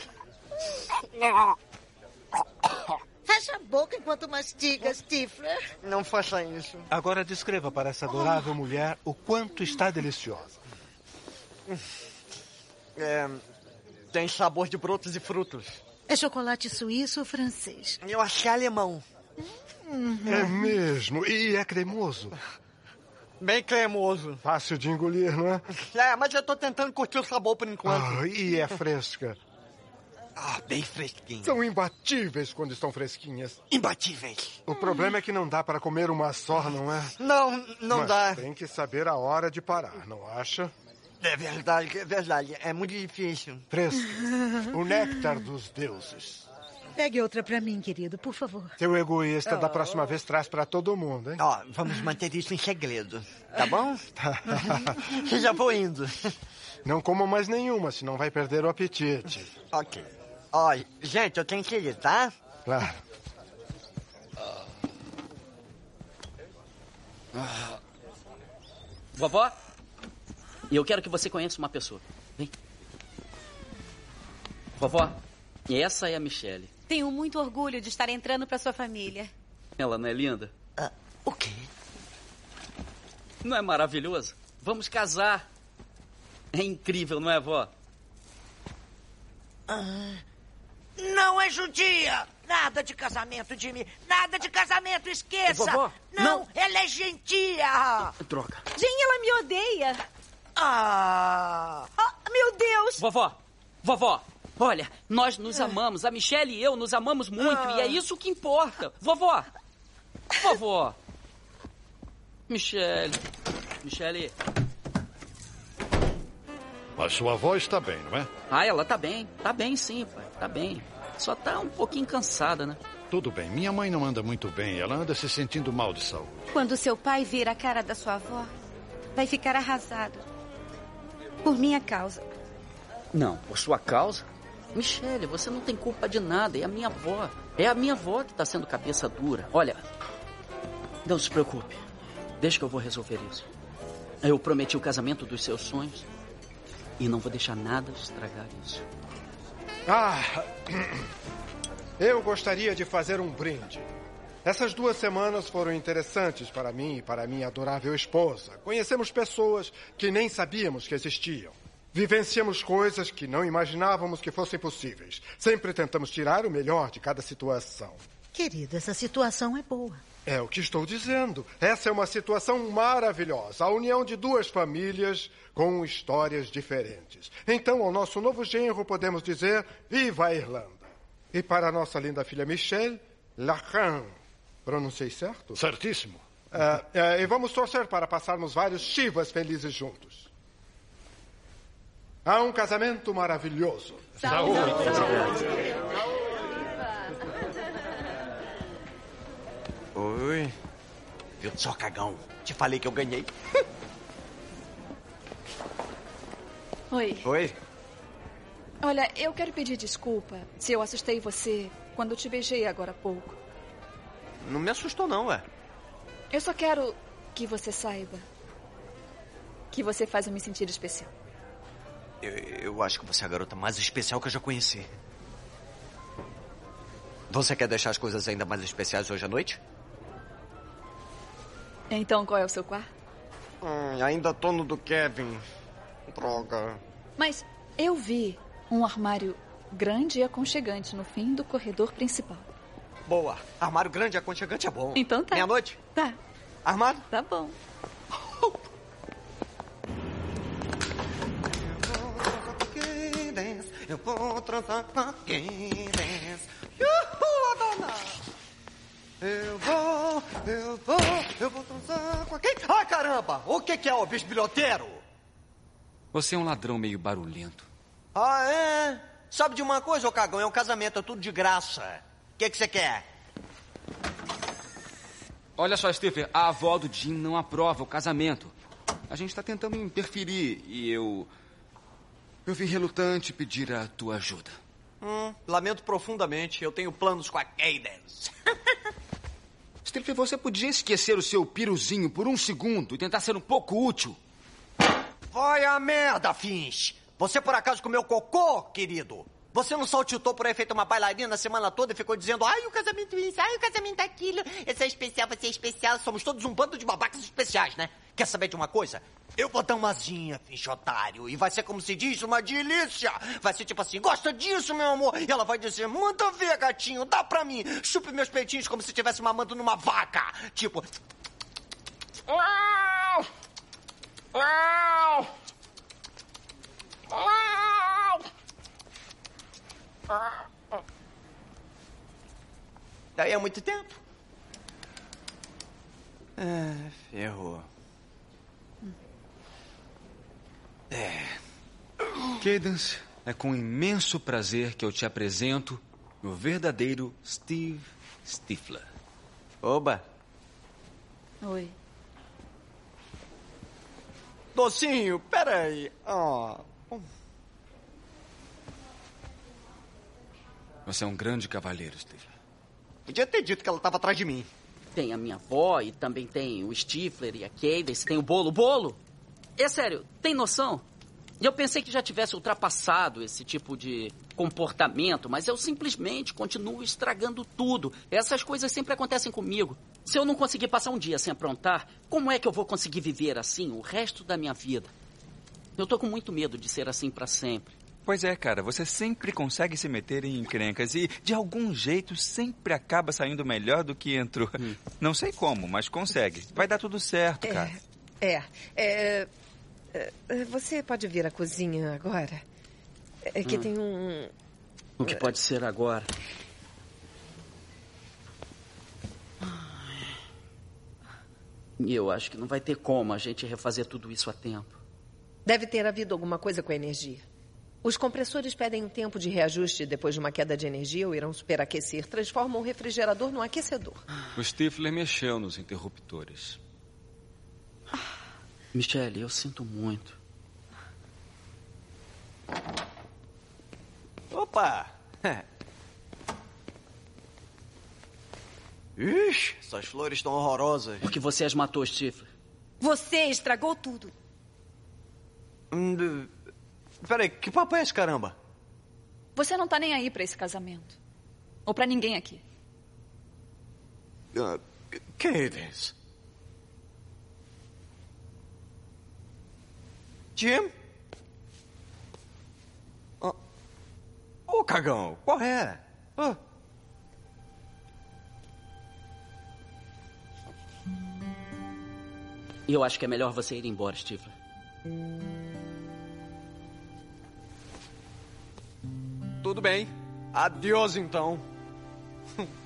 Fecha a boca enquanto mastiga, Stifler. Não faça isso. Agora descreva para essa adorável mulher o quanto está deliciosa. É, tem sabor de brotos e frutos. É chocolate suíço ou francês? Eu achei alemão. É mesmo? E é cremoso? Bem cremoso. Fácil de engolir, não é? É, mas eu tô tentando curtir o sabor por enquanto. Ah, e é fresca. Ah, bem fresquinho. São imbatíveis quando estão fresquinhas. Imbatíveis. O problema é que não dá para comer uma só, não é? Não, não Mas dá. Tem que saber a hora de parar, não acha? É verdade, é verdade. É muito difícil. Fresca. o néctar dos deuses. Pegue outra pra mim, querido, por favor. Seu egoísta, da próxima vez traz para todo mundo, hein? Ó, vamos manter isso em segredo, tá bom? Eu já vou indo. Não coma mais nenhuma, senão vai perder o apetite. Ok. Olha, gente, eu tenho que ir, tá? Claro. Vovó, eu quero que você conheça uma pessoa. Vem. Vovó, essa é a Michelle. Tenho muito orgulho de estar entrando para sua família. Ela não é linda? o quê? Não é maravilhoso? Vamos casar. É incrível, não é, vó? Ah, não é judia! Nada de casamento, Jimmy! Nada de casamento, esqueça! Vovó, não, não. ela é gentia! Droga. Jane, ela me odeia. Ah! meu Deus! Vovó, vovó, olha, nós nos amamos. A Michelle e eu nos amamos muito e é isso que importa. Vovó, vovó. Michelle, Michelle. Mas sua avó está bem, não é? Ah, ela tá bem. Tá bem sim, pai. Tá bem. Só tá um pouquinho cansada, né? Tudo bem. Minha mãe não anda muito bem. Ela anda se sentindo mal de saúde. Quando seu pai vir a cara da sua avó, vai ficar arrasado. Por minha causa. Não, por sua causa? Michele, você não tem culpa de nada. É a minha avó. É a minha avó que está sendo cabeça dura. Olha, não se preocupe. Deixa que eu vou resolver isso. Eu prometi o casamento dos seus sonhos. E não vou deixar nada estragar isso. Ah, eu gostaria de fazer um brinde. Essas duas semanas foram interessantes para mim e para minha adorável esposa. Conhecemos pessoas que nem sabíamos que existiam. Vivenciamos coisas que não imaginávamos que fossem possíveis. Sempre tentamos tirar o melhor de cada situação. Querido, essa situação é boa. É o que estou dizendo. Essa é uma situação maravilhosa. A união de duas famílias com histórias diferentes. Então, ao nosso novo genro, podemos dizer: Viva a Irlanda! E para a nossa linda filha Michelle, Lacan. Pronunciei certo? Certíssimo. É, é, e vamos torcer para passarmos vários chivas felizes juntos. Há um casamento maravilhoso. Saúde. Oi. Viu só, cagão? Te falei que eu ganhei. Oi. Oi. Olha, eu quero pedir desculpa se eu assustei você quando te beijei agora há pouco. Não me assustou, não, ué. Eu só quero que você saiba que você faz eu me sentir especial. Eu, eu acho que você é a garota mais especial que eu já conheci. Você quer deixar as coisas ainda mais especiais hoje à noite? Então, qual é o seu quarto? Hum, ainda tô no do Kevin. Droga. Mas eu vi um armário grande e aconchegante no fim do corredor principal. Boa. Armário grande e aconchegante é bom. Então tá. Meia-noite? Tá. Armado? Tá bom. Eu vou transar com quem dance. Uhul, dona! Eu vou, eu vou, eu vou transar com quem... Ai, caramba! O que, que é o bisbilhoteiro? Você é um ladrão meio barulhento. Ah, é? Sabe de uma coisa, ô cagão? É um casamento, é tudo de graça. O que, que você quer? Olha só, Stephen, a avó do Jim não aprova o casamento. A gente está tentando interferir e eu. Eu vim relutante pedir a tua ajuda. Hum, lamento profundamente. Eu tenho planos com a Cadence. Stephen, você podia esquecer o seu piruzinho por um segundo e tentar ser um pouco útil? Vai a merda, Fins! Você por acaso comeu cocô, querido? Você não saltitou por aí feito uma bailarina a semana toda e ficou dizendo ai, o casamento isso, ai, o casamento aquilo, esse é especial, você é especial. Somos todos um bando de babacas especiais, né? Quer saber de uma coisa? Eu vou dar uma asinha, finchotário, e vai ser como se diz, uma delícia. Vai ser tipo assim, gosta disso, meu amor? E ela vai dizer, manda ver, gatinho, dá pra mim. Chupe meus peitinhos como se estivesse mamando numa vaca. Tipo... Daí há muito tempo. Ah, ferrou. É. Cadence, é com imenso prazer que eu te apresento o verdadeiro Steve Stifler. Oba! Oi. Docinho, peraí. Ah, Você é um grande cavalheiro, Stifler. podia ter dito que ela estava atrás de mim. Tem a minha avó e também tem o Stifler e a Cadence, tem o bolo. Bolo! É sério, tem noção? Eu pensei que já tivesse ultrapassado esse tipo de comportamento, mas eu simplesmente continuo estragando tudo. Essas coisas sempre acontecem comigo. Se eu não conseguir passar um dia sem aprontar, como é que eu vou conseguir viver assim o resto da minha vida? Eu tô com muito medo de ser assim para sempre. Pois é, cara, você sempre consegue se meter em encrencas e, de algum jeito, sempre acaba saindo melhor do que entrou. Não sei como, mas consegue. Vai dar tudo certo, cara. É, é, é, Você pode vir à cozinha agora? É que Hum. tem um. O que pode ser agora? E eu acho que não vai ter como a gente refazer tudo isso a tempo. Deve ter havido alguma coisa com a energia. Os compressores pedem um tempo de reajuste depois de uma queda de energia ou irão superaquecer. Transformam o refrigerador num aquecedor. O Stifler mexeu nos interruptores. Michelle, eu sinto muito. Opa! Ixi, essas flores estão horrorosas. Porque você as matou, Stifler. Você estragou tudo. Peraí, que papo é esse, caramba? Você não tá nem aí pra esse casamento. Ou pra ninguém aqui. Ah, Cadence. Jim? Ah. Ô, cagão, qual é? E eu acho que é melhor você ir embora, Stifler. Tudo bem. Adeus, então.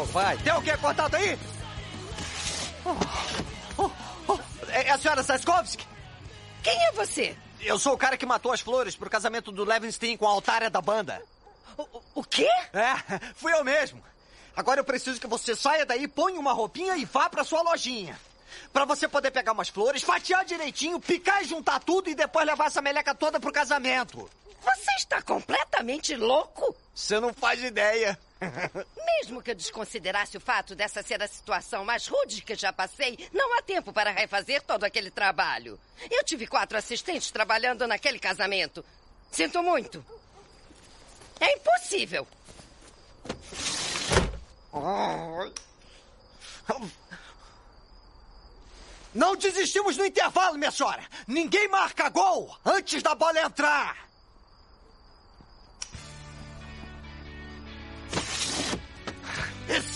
logo, vai. Tem alguém acordado aí? Oh, oh, oh. É a senhora Saskovski? Quem é você? Eu sou o cara que matou as flores pro casamento do Levinstein com a altária da banda. O, quê? É, fui eu mesmo. Agora eu preciso que você saia daí, ponha uma roupinha e vá pra sua lojinha. Pra você poder pegar umas flores, fatiar direitinho, picar e juntar tudo e depois levar essa meleca toda pro casamento. Você está completamente louco? Você não faz ideia. Mesmo que eu desconsiderasse o fato dessa ser a situação mais rude que já passei, não há tempo para refazer todo aquele trabalho. Eu tive quatro assistentes trabalhando naquele casamento. Sinto muito. É impossível. Não desistimos no intervalo, minha senhora. Ninguém marca gol antes da bola entrar.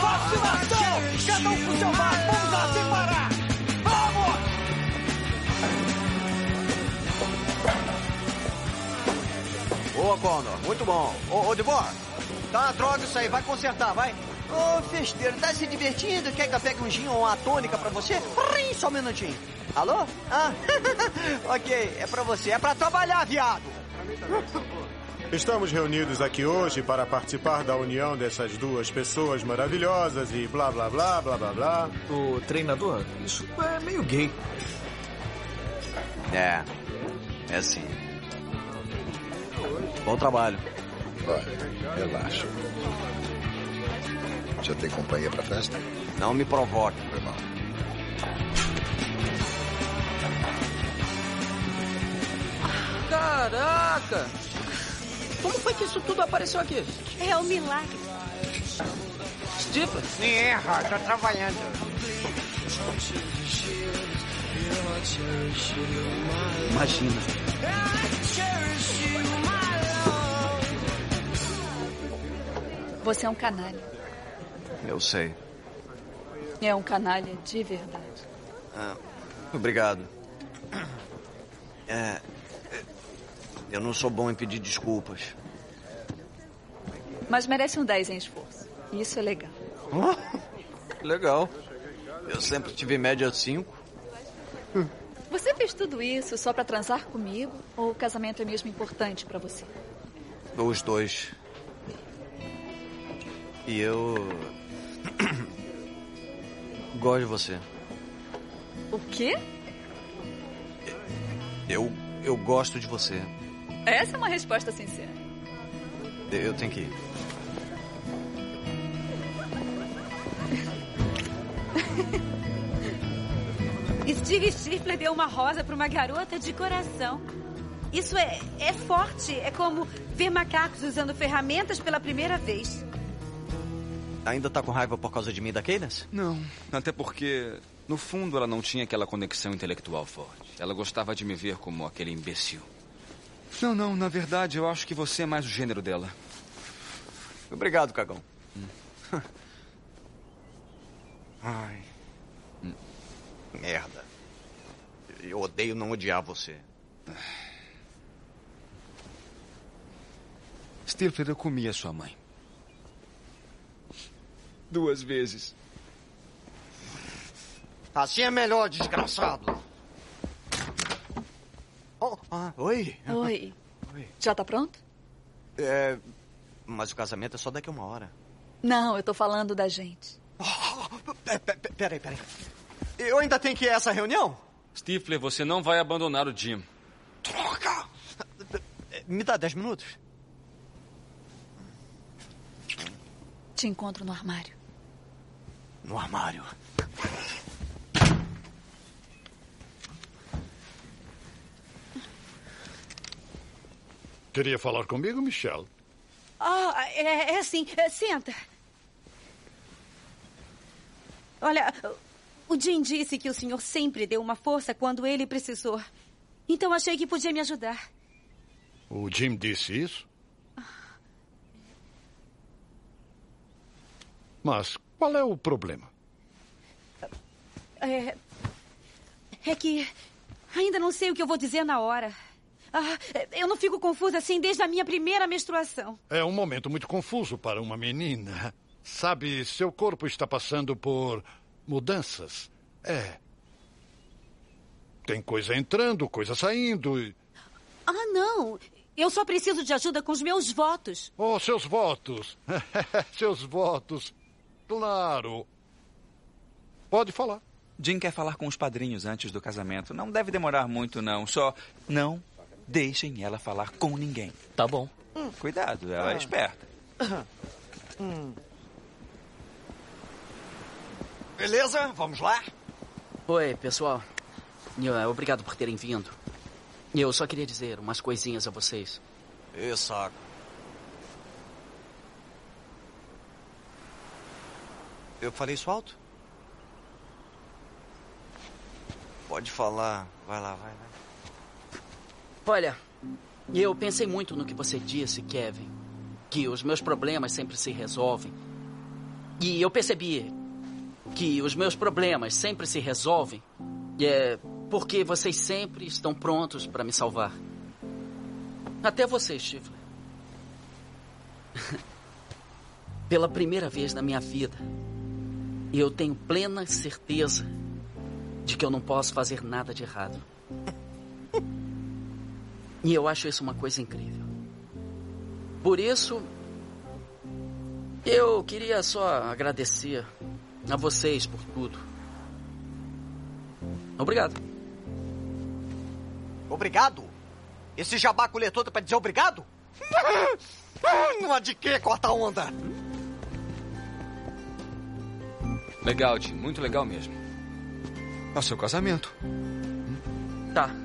Vacinação! Cada um pro seu lado, vamos lá, sem parar! Vamos! Boa, Connor. Muito bom. Ô, ô Devor, tá uma droga isso aí. Vai consertar, vai. Ô, festeiro, tá se divertindo? Quer que eu pegue um gin ou uma tônica pra você? Prim, só um minutinho. Alô? Ah, ok. É pra você. É pra trabalhar, viado. Estamos reunidos aqui hoje para participar da união dessas duas pessoas maravilhosas e blá blá blá blá blá blá. O treinador, isso é meio gay. É. É sim. Bom trabalho. Olha, relaxa. Já tem companhia pra festa? Não me provoque. Foi mal. Caraca! Como foi que isso tudo apareceu aqui? É um milagre. Stifler? Me erra, tô trabalhando. Imagina. Você é um canalha. Eu sei. É um canalha de verdade. Ah, obrigado. É. Eu não sou bom em pedir desculpas. Mas merece um 10 em esforço. Isso é legal. Legal. Eu sempre tive média 5. Você fez tudo isso só pra transar comigo? Ou o casamento é mesmo importante pra você? Os dois. E eu. Gosto de você. O quê? Eu. Eu gosto de você. Essa é uma resposta sincera. Eu tenho que ir. Steve Stifler deu uma rosa para uma garota de coração. Isso é, é forte. É como ver macacos usando ferramentas pela primeira vez. Ainda tá com raiva por causa de mim e da Cadence? Não, até porque, no fundo, ela não tinha aquela conexão intelectual forte. Ela gostava de me ver como aquele imbecil. Não, não, na verdade, eu acho que você é mais o gênero dela. Obrigado, cagão. Ai. Merda. Eu odeio não odiar você. Stilfer, eu comi a sua mãe. Duas vezes. Assim é melhor, desgraçado. Oh, ah, oi. Oi. Já tá pronto? É, mas o casamento é só daqui a uma hora. Não, eu tô falando da gente. Pe- Peraí, peraí. Eu ainda tenho que ir a essa reunião? Stifler, você não vai abandonar o Jim. Droga! Me dá dez minutos. Te encontro no armário. No armário. Queria falar comigo, Michelle? Ah, é, é assim. É, Senta. Olha, o Jim disse que o senhor sempre deu uma força quando ele precisou. Então achei que podia me ajudar. O Jim disse isso? Mas qual é o problema? É, é que Ainda não sei o que eu vou dizer na hora. Ah, eu não fico confusa assim desde a minha primeira menstruação. É um momento muito confuso para uma menina. Sabe, seu corpo está passando por mudanças. É. Tem coisa entrando, coisa saindo. e- Ah, não. Eu só preciso de ajuda com os meus votos. Oh, seus votos. seus votos. Claro. Pode falar. Jim quer falar com os padrinhos antes do casamento. Não deve demorar muito, não. Só não deixem ela falar com ninguém. Tá bom. Cuidado, ela é Ah. esperta. Beleza, vamos lá? Oi, pessoal. Eh, Obrigado por terem vindo. Eu só queria dizer umas coisinhas a vocês. Saco. Eu falei isso alto? Pode falar. Vai lá, vai, vai. Olha, eu pensei muito no que você disse, Kevin. Que os meus problemas sempre se resolvem. E eu percebi que os meus problemas sempre se resolvem é porque vocês sempre estão prontos para me salvar. Até você, Stifler. Pela primeira vez na minha vida, eu tenho plena certeza de que eu não posso fazer nada de errado. E eu acho isso uma coisa incrível. Por isso, eu queria só agradecer a vocês por tudo. Obrigado. Obrigado? Esse jabaculê todo pra dizer obrigado? Não há de quê, corta onda? Legal, Jim. Muito legal mesmo. É o seu casamento. Tá.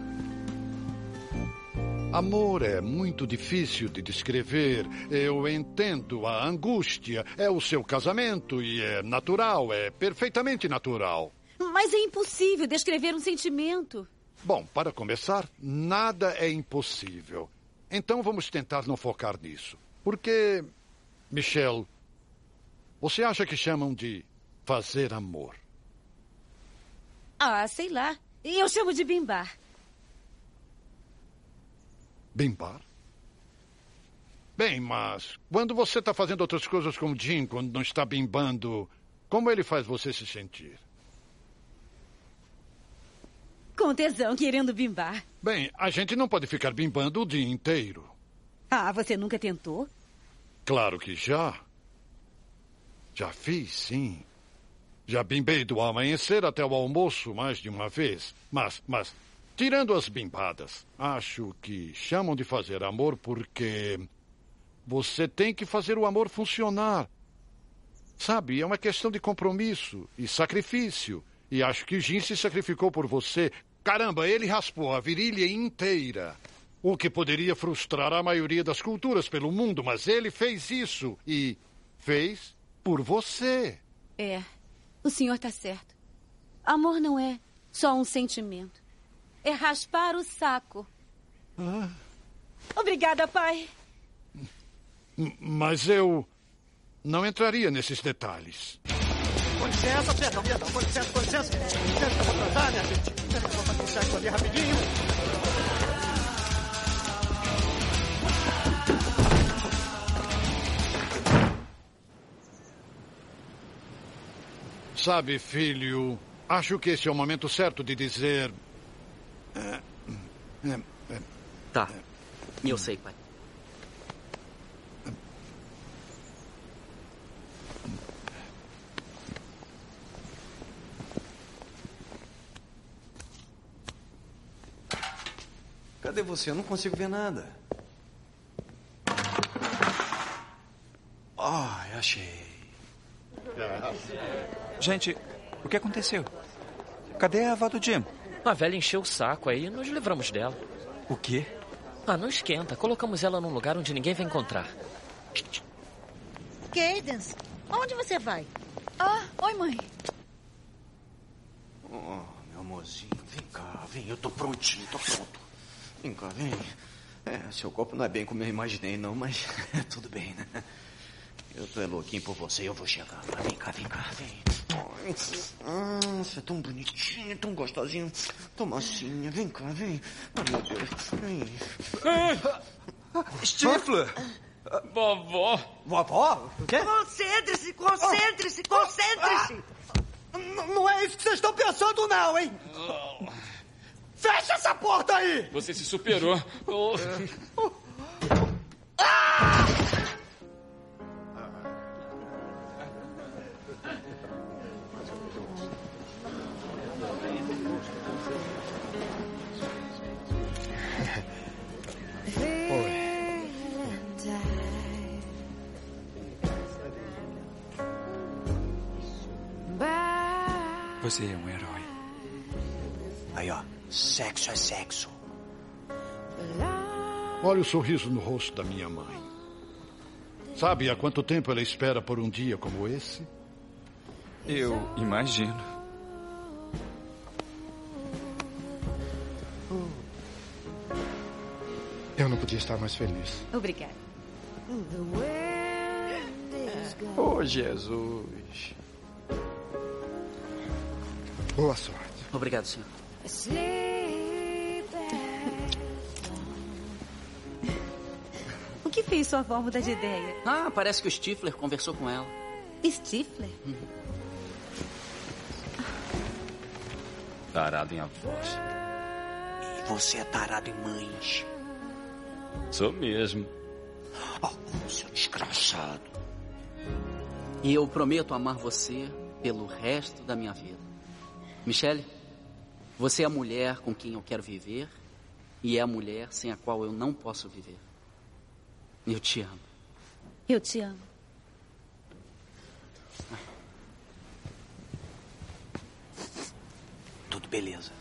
Amor é muito difícil de descrever. Eu entendo a angústia. É o seu casamento e é natural, é perfeitamente natural. Mas é impossível descrever um sentimento. Bom, para começar, nada é impossível. Então vamos tentar não focar nisso. Porque, Michelle, você acha que chamam de fazer amor? Ah, sei lá. Eu chamo de bimbar. Bimbar? Bem, mas quando você está fazendo outras coisas com o Jim, quando não está bimbando, como ele faz você se sentir? Com tesão, querendo bimbar. Bem, a gente não pode ficar bimbando o dia inteiro. Ah, você nunca tentou? Claro que já. Já fiz, sim. Já bimbei do amanhecer até o almoço mais de uma vez. Mas, mas, tirando as bimbadas, acho que chamam de fazer amor porque você tem que fazer o amor funcionar. Sabe, é uma questão de compromisso e sacrifício. E acho que Jim se sacrificou por você. Caramba, ele raspou a virilha inteira. O que poderia frustrar a maioria das culturas pelo mundo, mas ele fez isso. E fez por você. É, o senhor está certo. Amor não é só um sentimento. É raspar o saco. Ah, Obrigada, pai. mas eu não entraria nesses detalhes. Com licença, perdão, perdão, com licença, com licença. Com licença, eu vou atrasar, minha gente. Peraí, eu vou fazer um sexo ali rapidinho. Sabe, filho, acho que esse é o momento certo de dizer. Tá. Eu sei, pai. Cadê você? Eu não consigo ver nada. Ah, achei. Gente, o que aconteceu? Cadê a avó do Jim? A velha encheu o saco aí e nos livramos dela. O quê? Ah, não esquenta. Colocamos ela num lugar onde ninguém vai encontrar. Cadence, aonde você vai? Ah, oi, mãe. Oh, meu amorzinho, vem cá, vem. Eu tô prontinho, tô pronto. Vem cá, vem. É, seu corpo não é bem como eu imaginei, não, mas tudo bem, né? Eu tô é louquinho por você, eu vou chegar. Vem cá, vem cá, vem. Hum, você é tão bonitinho, tão gostosinho, tão mocinha. Vem cá, vem. Oh, meu Deus. Vem. Stifler! Vovó! Vovó? O quê? Concentre-se, concentre-se, concentre-se. N- Não é isso que vocês estão pensando, não, hein? Fecha essa porta aí! Você se superou. Oh. Você é um herói. Aí, ó. Sexo é sexo. Olha o sorriso no rosto da minha mãe. Sabe há quanto tempo ela espera por um dia como esse? Eu imagino. Eu não podia estar mais feliz. Obrigada. Oh, Jesus. Boa sorte. Obrigado, senhor. O que fez sua avó mudar de ideia? Ah, parece que o Stifler conversou com ela. Stifler? Tarado em avós. E você é tarado em mães. Sou mesmo. Oh, seu desgraçado. E eu prometo amar você pelo resto da minha vida. Michele, você é a mulher com quem eu quero viver e é a mulher sem a qual eu não posso viver. Eu te amo. Eu te amo. Tudo beleza.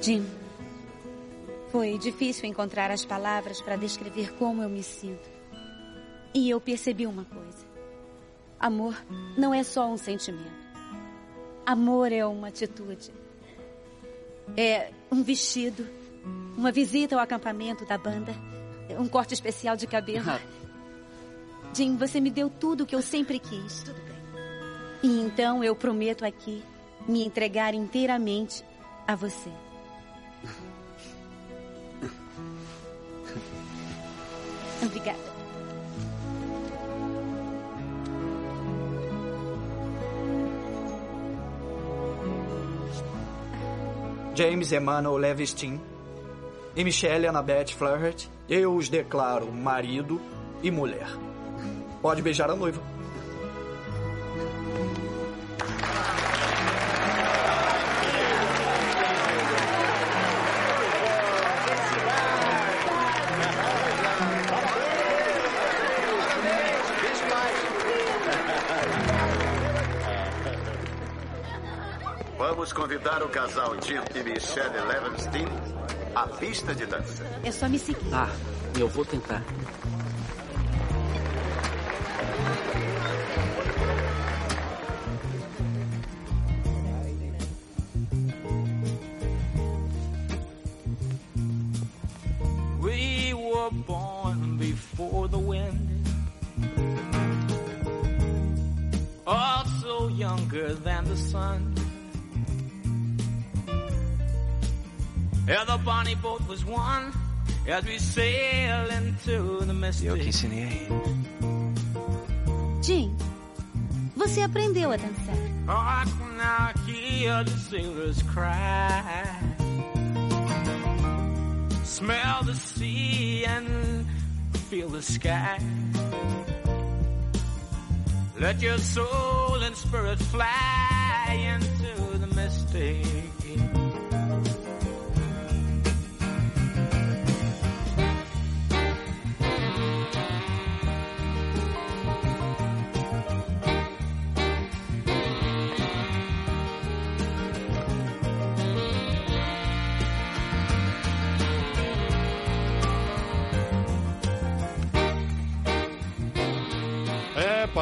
Jim, foi difícil encontrar as palavras para descrever como eu me sinto. E eu percebi uma coisa: amor não é só um sentimento. Amor é uma atitude. É um vestido, uma visita ao acampamento da banda, um corte especial de cabelo. Jim, você me deu tudo o que eu sempre quis. E então eu prometo aqui me entregar inteiramente a você. Obrigada. James Emmanuel Levistin e Michelle Annabeth Flaherty, eu os declaro marido e mulher. Pode beijar a noiva. Convidar o casal Jim e Michelle Levenstein à pista de dança. É só me seguir. Ah, eu vou tentar. We were born before the wind. Also younger than the sun. Yeah, the bonnie boat was one as we sail into the misty. Eu que ensinei a ele. Jim, você aprendeu a dançar. Oh, I can now hear the sailors cry. Smell the sea and feel the sky. Let your soul and spirit fly into the mystic.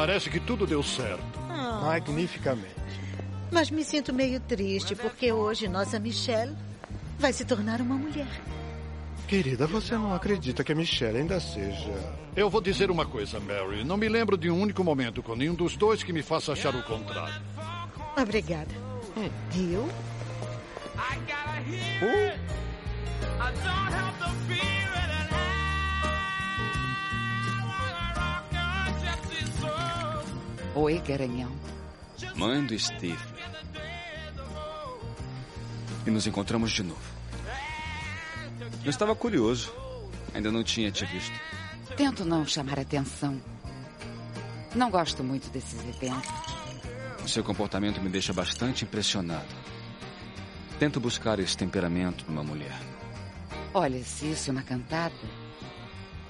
Parece que tudo deu certo. Ah. Magnificamente. Mas me sinto meio triste porque hoje nossa Michelle vai se tornar uma mulher. Querida, você não acredita que a Michelle ainda seja. Eu vou dizer uma coisa, Mary. Não me lembro de um único momento com nenhum dos dois que me faça achar o contrário. Obrigada. Eu? Oi, garanhão. Mãe do Steve. E nos encontramos de novo. Eu estava curioso. Ainda não tinha te visto. Tento não chamar atenção. Não gosto muito desses eventos. O seu comportamento me deixa bastante impressionado. Tento buscar esse temperamento numa mulher. Olha, se isso é uma cantada,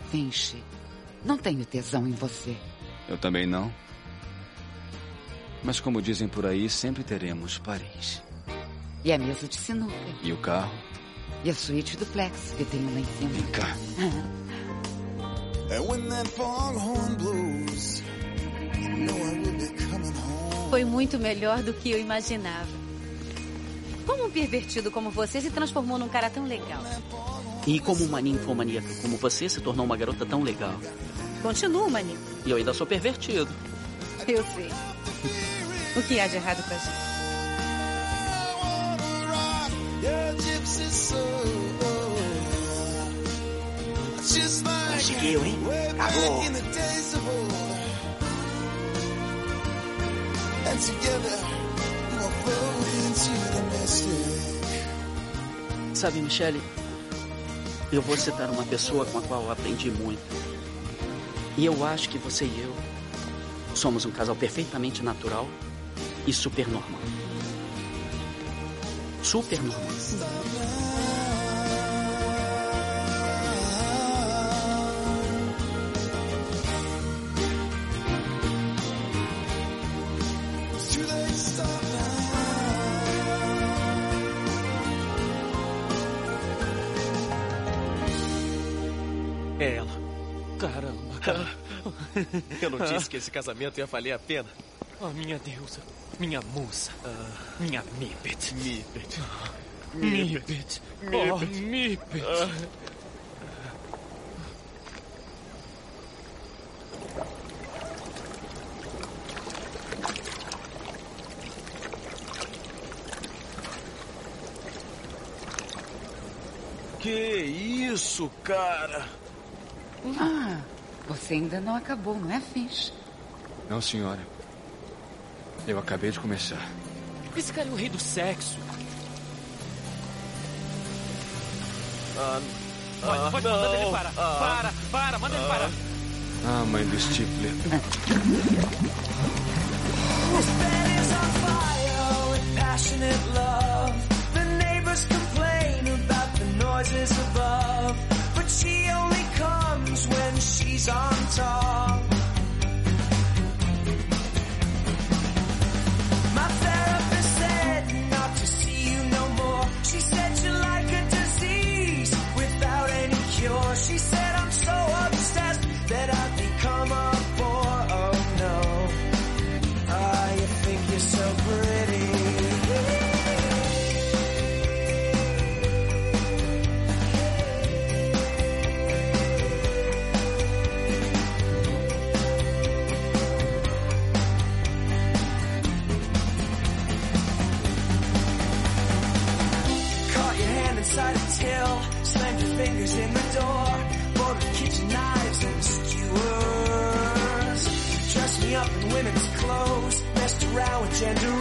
finge. Não tenho tesão em você. Eu também não. Mas como dizem por aí, sempre teremos Paris. E a mesa de sinuca. E o carro? E a suíte duplex que tenho lá em cima. Vem cá. Foi muito melhor do que eu imaginava. Como um pervertido como você se transformou num cara tão legal? E como uma ninfomaníaca como você se tornou uma garota tão legal? Continua, maníaco. E eu ainda sou pervertido. Eu sei. O que há de errado com a gente? Conseguiu, hein? mystic. Sabe, Michele, eu vou citar uma pessoa com a qual eu aprendi muito. E eu acho que você e eu somos um casal perfeitamente natural e super normal. Super normal. It's too late to stop É ela. Caramba, cara. Eu não disse que esse casamento ia valer a pena. Ah, minha deusa. Minha musa. minha Mipet. Mipet. Mipet. Oh, Mipet. Que isso, cara? Ah, você ainda não acabou, não é, Finch? Não, senhora. Eu acabei de começar. Esse cara é o rei do sexo. Ah, pode, pode, não. manda ele parar. Ah. Para, para, manda ele parar. Ah, mãe do Stifler. This bed is on fire with passionate love. The neighbors complain about the noises above. But she only comes when she's on top. our gender